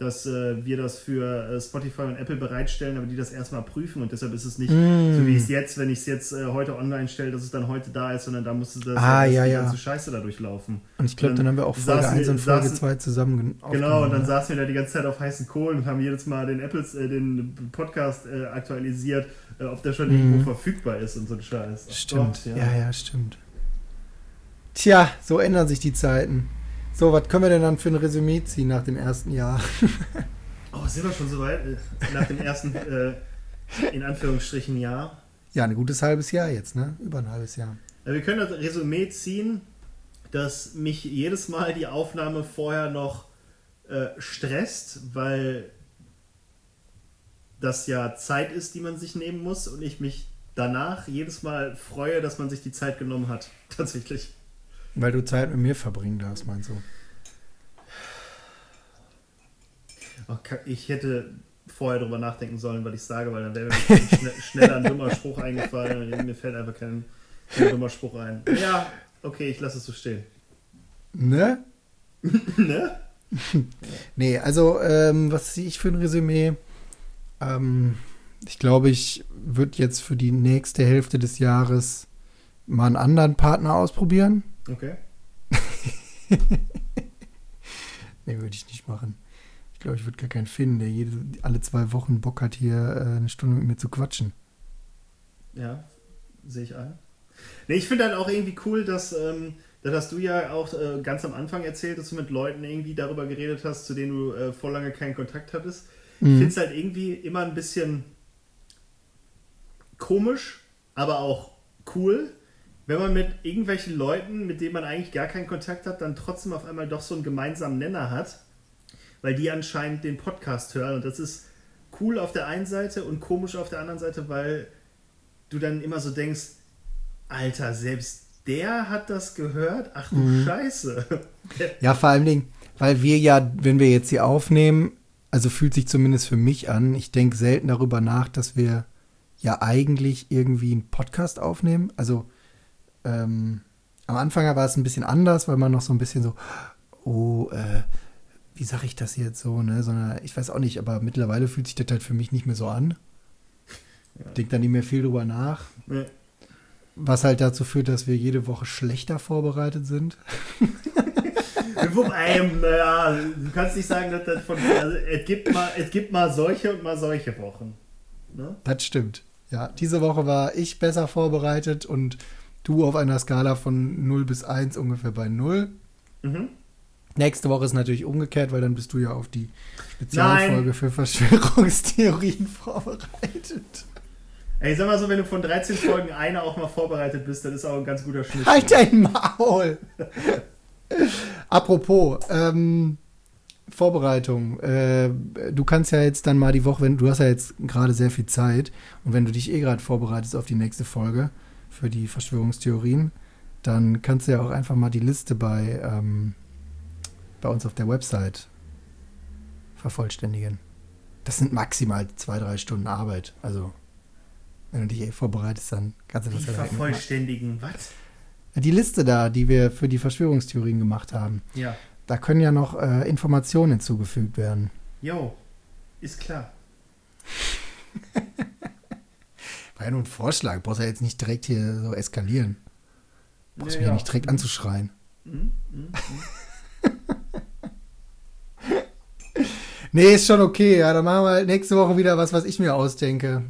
Dass äh, wir das für äh, Spotify und Apple bereitstellen, aber die das erstmal prüfen und deshalb ist es nicht Mm. so wie es jetzt, wenn ich es jetzt äh, heute online stelle, dass es dann heute da ist, sondern da musste das Ah, ja, ja. ganze Scheiße da durchlaufen. Und ich glaube, dann dann haben wir auch Folge saßen 1 wir- und Folge saßen- 2 zusammen gen- Genau, und dann saßen wir da die ganze Zeit auf heißen Kohlen und haben jedes Mal den Apples, äh, den Podcast äh, aktualisiert, äh, ob der schon Mhm. irgendwo verfügbar ist und so ein Scheiß. Ach Stimmt, Gott, ja. ja, stimmt. Tja, so ändern sich die Zeiten. So, was können wir denn dann für ein Resümee ziehen nach dem ersten Jahr? Oh, sind wir schon so weit? Nach dem ersten, äh, in Anführungsstrichen, Jahr. Ja, ein gutes halbes Jahr jetzt, ne? Über ein halbes Jahr. Wir können das Resümee ziehen, dass mich jedes Mal die Aufnahme vorher noch äh, stresst, weil das ja Zeit ist, die man sich nehmen muss und ich mich danach jedes Mal freue, dass man sich die Zeit genommen hat. Tatsächlich. Weil du Zeit mit mir verbringen darfst, meinst du? Kack, Ich hätte vorher drüber nachdenken sollen, was ich sage, weil dann wäre mir schne schneller ein dummer Spruch eingefallen mir fällt einfach kein, kein dummer Spruch ein. Ja, okay, ich lasse es so stehen. Ne? ne? Nee, also, ähm, was ziehe ich für ein Resümee? Ähm, ich glaube, ich würde jetzt für die nächste Hälfte des Jahres mal einen anderen Partner ausprobieren. Okay. Nee, würde ich nicht machen. Ich glaube, ich würde gar keinen finden, der jede, alle zwei Wochen Bock hat, hier äh, eine Stunde mit mir zu quatschen. Ja, sehe ich ein. Nee, ich finde halt auch irgendwie cool, dass, ähm, das hast du ja auch äh, ganz am Anfang erzählt, dass du mit Leuten irgendwie darüber geredet hast, zu denen du äh, vor lange keinen Kontakt hattest. Ich Mhm. finde es halt irgendwie immer ein bisschen komisch, aber auch cool, wenn man mit irgendwelchen Leuten, mit denen man eigentlich gar keinen Kontakt hat, dann trotzdem auf einmal doch so einen gemeinsamen Nenner hat, weil die anscheinend den Podcast hören. Und das ist cool auf der einen Seite und komisch auf der anderen Seite, weil du dann immer so denkst, Alter, selbst der hat das gehört? Ach du Mhm. Scheiße. Ja, vor allen Dingen, weil wir ja, wenn wir jetzt hier aufnehmen, also fühlt sich zumindest für mich an, ich denke selten darüber nach, dass wir ja eigentlich irgendwie einen Podcast aufnehmen. Also ähm, am Anfang war es ein bisschen anders, weil man noch so ein bisschen so, oh, äh, wie sage ich das jetzt so, ne? Sondern ich weiß auch nicht, aber mittlerweile fühlt sich das halt für mich nicht mehr so an. Ja. Denk da nicht mehr viel drüber nach. Nee. Was halt dazu führt, dass wir jede Woche schlechter vorbereitet sind. Wobei, naja, du kannst nicht sagen, dass das von. Also, es, gibt mal, es gibt mal solche und mal solche Wochen. Ne? Das stimmt. Ja, diese Woche war ich besser vorbereitet und du auf einer Skala von 0 bis 1 ungefähr bei 0. Mhm. Nächste Woche ist natürlich umgekehrt, weil dann bist du ja auf die Spezialfolge Nein. für Verschwörungstheorien vorbereitet. Ey, sag mal so, wenn du von 13 Folgen eine auch mal vorbereitet bist, dann ist auch ein ganz guter Schnitt. Halt dein Maul! Apropos, ähm, Vorbereitung. Äh, du kannst ja jetzt dann mal die Woche, wenn du hast ja jetzt gerade sehr viel Zeit und wenn du dich eh gerade vorbereitest auf die nächste Folge für die Verschwörungstheorien, dann kannst du ja auch einfach mal die Liste bei, ähm, bei uns auf der Website vervollständigen. Das sind maximal zwei, drei Stunden Arbeit. Also, wenn du dich eh vorbereitest, dann kannst du das ja direkt mitmachen. vervollständigen, was? Die Liste da, die wir für die Verschwörungstheorien gemacht haben, Ja. da können ja noch äh, Informationen hinzugefügt werden. Jo, ist klar. War ja nur ein Vorschlag, brauchst ja jetzt nicht direkt hier so eskalieren. Brauchst mich ja nicht direkt anzuschreien. Mhm, mhm, Nee, ist schon okay, ja, dann machen wir halt nächste Woche wieder was, was ich mir ausdenke.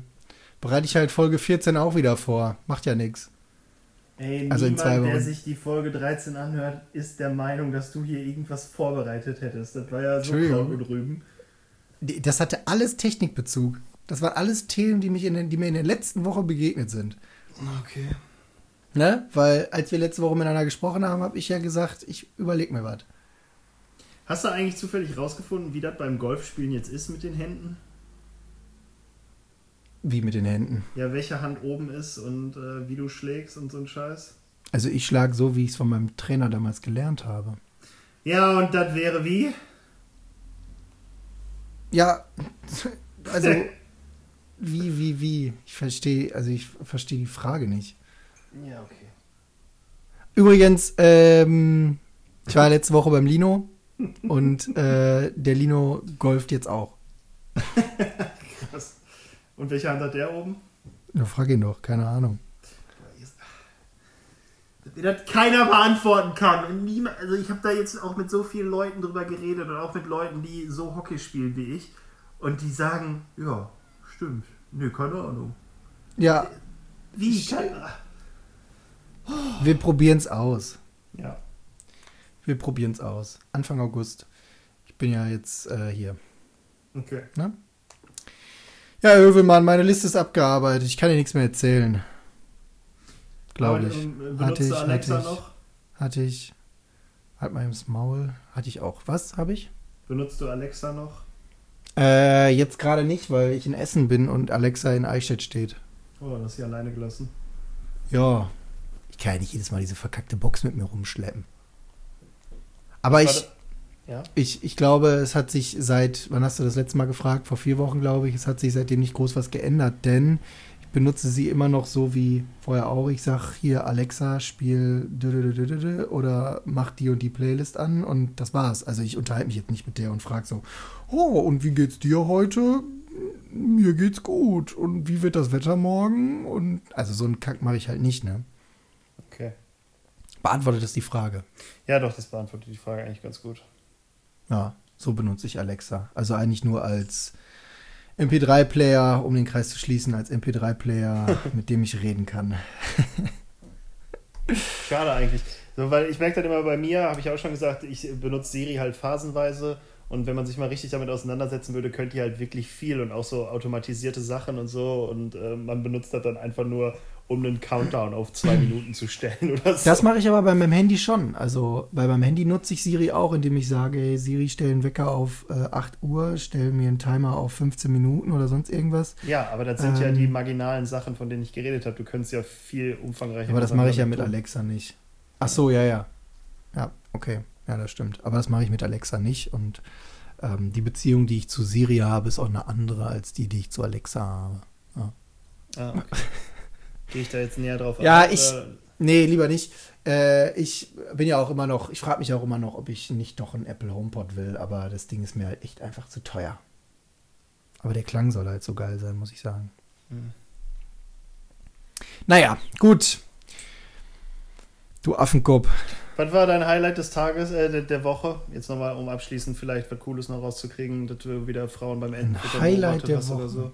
Bereite ich halt Folge 14 auch wieder vor. Macht ja nichts. Ey, Also in niemand, der sich die Folge 13 anhört, ist der Meinung, dass du hier irgendwas vorbereitet hättest. Das war ja so Entschuldigung. Kraut und Rüben. Das hatte alles Technikbezug. Das waren alles Themen, die, mich in den, die mir in der letzten Woche begegnet sind. Okay. Ne? Weil als wir letzte Woche miteinander gesprochen haben, habe ich ja gesagt, ich überlege mir was. Hast du eigentlich zufällig rausgefunden, wie das beim Golfspielen jetzt ist mit den Händen? Wie mit den Händen. Ja, welche Hand oben ist und äh, wie du schlägst und so ein Scheiß? Also ich schlage so, wie ich es von meinem Trainer damals gelernt habe. Ja, und das wäre wie? Ja, also wie, wie, wie? Ich verstehe, also ich verstehe die Frage nicht. Ja, okay. Übrigens, ähm, ich war letzte Woche beim Lino und äh, der Lino golft jetzt auch. Krass. Und welche Hand hat der oben? Na, frag ihn doch, keine Ahnung. Das keiner beantworten kann. Und niemand, also ich habe da jetzt auch mit so vielen Leuten drüber geredet und auch mit Leuten, die so Hockey spielen wie ich. Und die sagen, ja, stimmt. Nö, keine Ahnung. Ja, Wie? Ich- Kann, wir probieren es aus. ja. Wir probieren es aus. Anfang August. Ich bin ja jetzt äh, hier. Okay. Ja, Övelmann, meine Liste ist abgearbeitet. Ich kann dir nichts mehr erzählen. Glaube ich. ähm, Benutzt Hatte ich, Alexa hatte ich. noch? Hatte ich. Halt mal ins Maul. Hatte ich auch. Was habe ich? Benutzt du Alexa noch? Äh, jetzt gerade nicht, weil ich in Essen bin und Alexa in Eichstätt steht. Oh, das sie alleine gelassen. Ja. Ich kann ja nicht jedes Mal diese verkackte Box mit mir rumschleppen. Aber ich. Ja. ich, ich glaube, es hat sich seit, wann hast du das letzte Mal gefragt? Vor vier Wochen, glaube ich. Es hat sich seitdem nicht groß was geändert, denn benutze sie immer noch so wie vorher auch. Ich sag hier, Alexa, spiel oder mach die und die Playlist an und das war's. Also ich unterhalte mich jetzt nicht mit der und frage so, oh, und wie geht's dir heute? Mir geht's gut. Und wie wird das Wetter morgen? Und also so einen Kack mache ich halt nicht, ne? Okay. Beantwortet das die Frage. Ja, doch, das beantwortet die Frage eigentlich ganz gut. Ja, so benutze ich Alexa. Also eigentlich nur als MP3-Player, um den Kreis zu schließen, als MP3-Player, mit dem ich reden kann. Schade eigentlich. So, weil ich merke dann immer bei mir, habe ich auch schon gesagt, ich benutze Siri halt phasenweise und wenn man sich mal richtig damit auseinandersetzen würde, könnte die halt wirklich viel und auch so automatisierte Sachen und so und äh, man benutzt das dann einfach nur, um einen Countdown auf zwei Minuten zu stellen oder so. Das mache ich aber bei meinem Handy schon. Also bei meinem Handy nutze ich Siri auch, indem ich sage, hey Siri, stell einen Wecker auf äh, 8 Uhr, stell mir einen Timer auf 15 Minuten oder sonst irgendwas. ja, aber das sind ja Ähm. die marginalen Sachen, von denen ich geredet habe. Du könntest ja viel umfangreicher. Aber das mache ich ja mit tun. Alexa nicht. Ach so, ja, ja. Ja, okay. Ja, das stimmt. Aber das mache ich mit Alexa nicht. Und ähm, die Beziehung, die ich zu Siri habe, ist auch eine andere als die, die ich zu Alexa habe. Ah, okay. Gehe ich da jetzt näher drauf Ja, ein, ich- oder? Nee, lieber nicht. Äh, ich bin ja auch immer noch, ich frage mich auch immer noch, ob ich nicht doch einen Apple HomePod will, aber das Ding ist mir halt echt einfach zu teuer. Aber der Klang soll halt so geil sein, muss ich sagen. Hm. Naja, gut. Du Affenkopf. Was war dein Highlight des Tages, äh, der, der Woche? Jetzt nochmal, um abschließend vielleicht was Cooles noch rauszukriegen, dass du wieder Frauen beim Enden Highlight der oder Woche. so.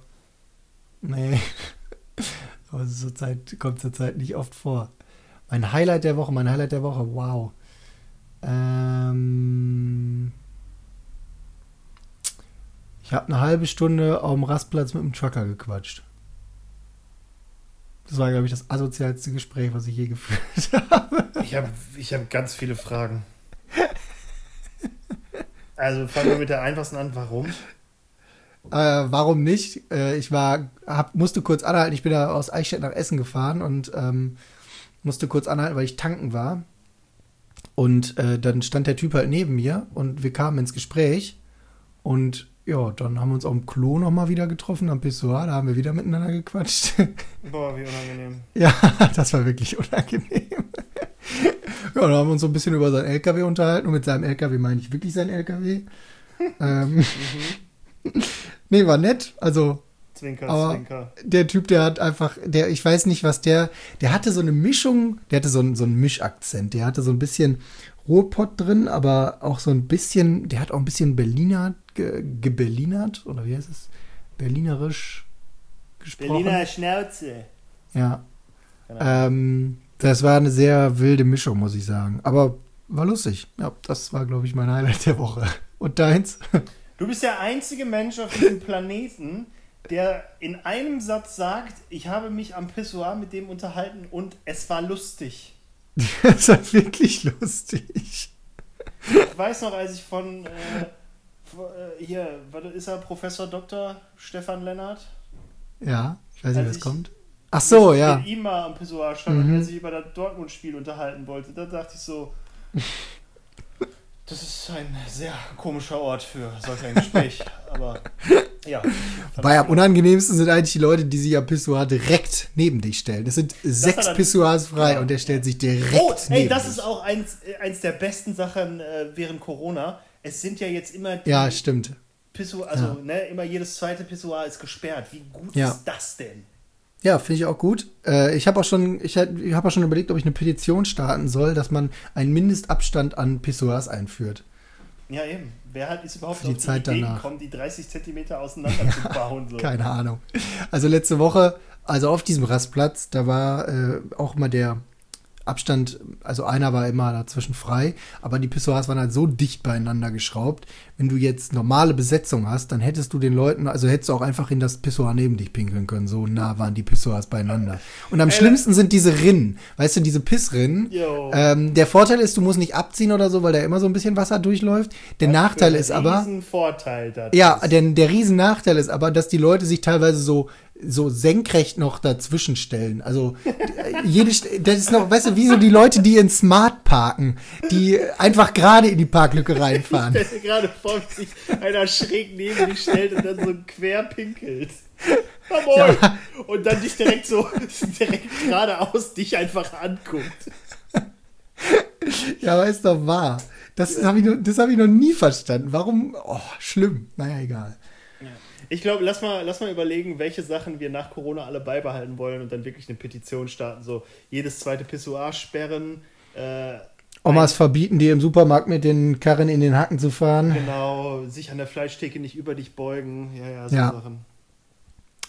Nee. Aber zur Zeit, kommt zur Zeit nicht oft vor. Mein Highlight der Woche, mein Highlight der Woche, wow. Ähm, ich habe eine halbe Stunde auf dem Rastplatz mit dem Trucker gequatscht. Das war, glaube ich, das asozialste Gespräch, was ich je geführt habe. Ich habe ich hab ganz viele Fragen. Also fangen wir mit der einfachsten an. Warum? Äh, warum nicht? Äh, ich war, hab, musste kurz anhalten. Ich bin da aus Eichstätt nach Essen gefahren und ähm, musste kurz anhalten, weil ich tanken war. Und äh, dann stand der Typ halt neben mir und wir kamen ins Gespräch. Und ja, dann haben wir uns auf dem Klo nochmal wieder getroffen am Pissoir. Da haben wir wieder miteinander gequatscht. Boah, wie unangenehm. Ja, das war wirklich unangenehm. ja, dann haben wir uns so ein bisschen über seinen LKW unterhalten. Und mit seinem LKW meine ich wirklich seinen LKW. ähm, Mhm. Nee, war nett. Also, Zwinker, aber Zwinker. der Typ, der hat einfach, der, ich weiß nicht, was der, der hatte so eine Mischung, der hatte so, einen- so einen Mischakzent. Der hatte so ein bisschen Ruhrpott drin, aber auch so ein bisschen, der hat auch ein bisschen Berliner, ge, geberlinert, oder wie heißt es? Berlinerisch gesprochen. Berliner Schnauze. Ja. Ahnung. Ähm, das war eine sehr wilde Mischung, muss ich sagen. Aber war lustig. Ja, das war, glaube ich, mein Highlight der Woche. Und deins? Du bist der einzige Mensch auf diesem Planeten, der in einem Satz sagt, ich habe mich am Pissoir mit dem unterhalten und es war lustig. das war wirklich lustig. Ich weiß noch, als ich von äh, äh, hier, was ist er, Professor Dr. Stefan Lennart? Ja, ich weiß nicht, was kommt. Ach so, ja. Mit ihm mal am Pissoir stand Mhm. und er sich über das Dortmund-Spiel unterhalten wollte. Da dachte ich so, das ist ein sehr komischer Ort für solch ein Gespräch. Aber ja. Weil am unangenehmsten sind eigentlich die Leute, die sich am Pissoir direkt neben dich stellen. Es sind sechs dann- Pissoirs frei Ja. und der stellt sich direkt Oh, ey, neben das dich. ist auch eins, äh, eins der besten Sachen äh, während Corona. Es sind ja jetzt immer die Ja, stimmt. Pissoir, also Ja. ne, immer jedes zweite Pissoir ist gesperrt. Wie gut Ja. ist das denn? Ja, finde ich auch gut. Äh, ich habe auch schon, ich, hab- habe auch schon überlegt, ob ich eine Petition starten soll, dass man einen Mindestabstand an Pissoirs einführt. Ja, eben. Wer hat ist überhaupt Für die auf die Zeit Idee danach. gekommen, die 30 Zentimeter auseinander zu bauen? So. Keine Ahnung. Also letzte Woche, also auf diesem Rastplatz, da war äh, auch mal der Abstand, also einer war immer dazwischen frei, aber die Pissoirs waren halt so dicht beieinander geschraubt. Wenn du jetzt normale Besetzung hast, dann hättest du den Leuten, also hättest du auch einfach in das Pissoir neben dich pinkeln können. So nah waren die Pissoirs beieinander. Und am Ey, schlimmsten sind diese Rinnen. Weißt du, diese Pissrinnen. Ähm, der Vorteil ist, du musst nicht abziehen oder so, weil da immer so ein bisschen Wasser durchläuft. Der Nachteil ist aber. Ein Vorteil. Ja, denn der Riesennachteil ist aber, dass die Leute sich teilweise so so senkrecht noch dazwischen stellen. Also jede, das ist noch, weißt du, wie so die Leute, die in Smart parken, die einfach gerade in die Parklücke reinfahren. Der gerade vor sich einer schräg neben dich stellt und dann so quer pinkelt. Jawohl. Und dann dich direkt so direkt geradeaus dich einfach anguckt. Ja, aber ist doch wahr. Das habe ich, noch- das hab ich noch nie verstanden. Warum? Oh, schlimm. Naja, egal. Ich glaube, lass mal, lass mal überlegen, welche Sachen wir nach Corona alle beibehalten wollen und dann wirklich eine Petition starten. So jedes zweite Pissoir sperren. Äh, Omas verbieten dir im Supermarkt mit den Karren in den Hacken zu fahren. genau, sich an der Fleischtheke nicht über dich beugen. Ja, ja, so Ja. Sachen.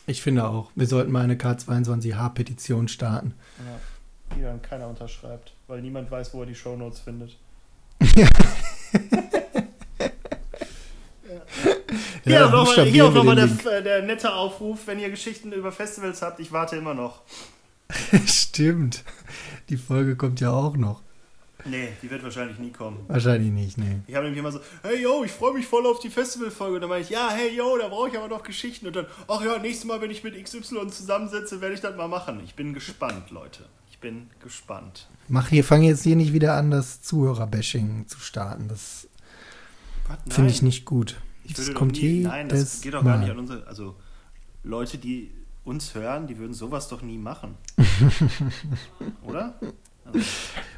Ich finde auch, wir sollten mal eine K22H-Petition starten. Ja, die dann keiner unterschreibt, weil niemand weiß, wo er die Shownotes findet. Hier auch nochmal buchstabieren hier auch wir noch mal der, der nette Aufruf, wenn ihr Geschichten über Festivals habt, ich warte immer noch. Stimmt. Die Folge kommt ja auch noch. Nee, die wird wahrscheinlich nie kommen. Wahrscheinlich nicht, nee. Ich habe nämlich immer so, hey yo, ich freue mich voll auf die Festivalfolge. Und dann meine ich, ja, hey yo, da brauche ich aber noch Geschichten. Und dann, ach ja, nächstes Mal, wenn ich mit XY zusammensetze, werde ich das mal machen. Ich bin gespannt, Leute. Ich bin gespannt. Mach hier, fang jetzt hier nicht wieder an, das Zuhörer-Bashing zu starten. Das finde ich nicht gut. Das kommt nie, nein, das geht doch gar Mal. nicht an unsere, also Leute, die uns hören, die würden sowas doch nie machen. Oder? Also,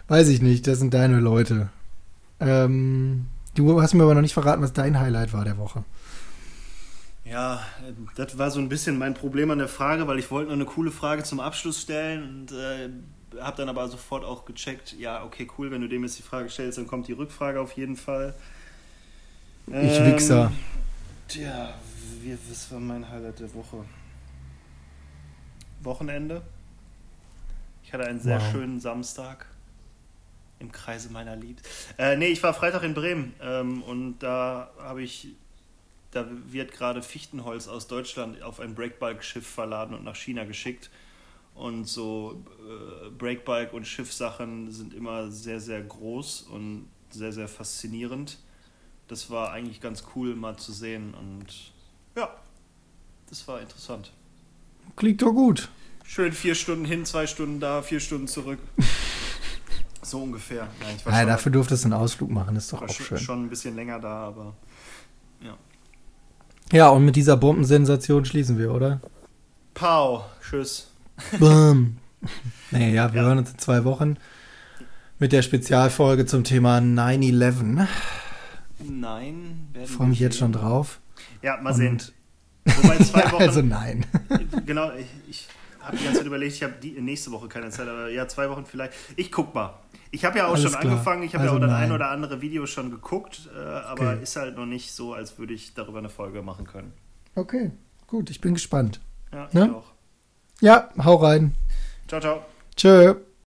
Weiß ich nicht, das sind deine Leute. Ähm, du hast mir aber noch nicht verraten, was dein Highlight war der Woche. ja, das war so ein bisschen mein Problem an der Frage, weil ich wollte noch eine coole Frage zum Abschluss stellen und äh, habe dann aber sofort auch gecheckt, ja, okay, cool, wenn du dem jetzt die Frage stellst, dann kommt die Rückfrage auf jeden Fall. Ich Ähm, Wichser. Tja, wie, was war mein Highlight der Woche? Wochenende. Ich hatte einen sehr Wow. schönen Samstag Im Kreise meiner Lieb. Äh, nee, ich war Freitag in Bremen ähm, und da habe ich, da wird gerade Fichtenholz aus Deutschland auf ein Breakbike-Schiff verladen und nach China geschickt. Und so äh, Breakbike- und Schiffsachen sind immer sehr, sehr groß und sehr, sehr faszinierend. Das war eigentlich ganz cool mal zu sehen und ja, das war interessant. Klingt doch gut. Schön vier Stunden hin, zwei Stunden da, vier Stunden zurück. so ungefähr. Nein, ja, schon, dafür durftest du einen Ausflug machen, ist doch auch schön. Schon ein bisschen länger da, aber ja. Ja, und mit dieser Bombensensation schließen wir, oder? Pau, tschüss. Bam. nee, ja, wir ja. hören uns in zwei Wochen mit der Spezialfolge zum Thema 9-11. Nein. Ich freue mich jetzt schon drauf. Ja, mal sehen. Wobei zwei Wochen. also nein. genau, ich, ich habe die ganze Zeit überlegt, ich habe nächste Woche keine Zeit, aber ja, zwei Wochen vielleicht. Ich guck mal. Ich habe ja auch Alles schon klar. angefangen, ich habe also ja auch das ein oder andere Video schon geguckt, äh, aber okay. ist halt noch nicht so, als würde ich darüber eine Folge machen können. Okay, gut, ich bin gespannt. Ja, ne? ich auch. Ja, hau rein. Ciao, ciao. Tschö.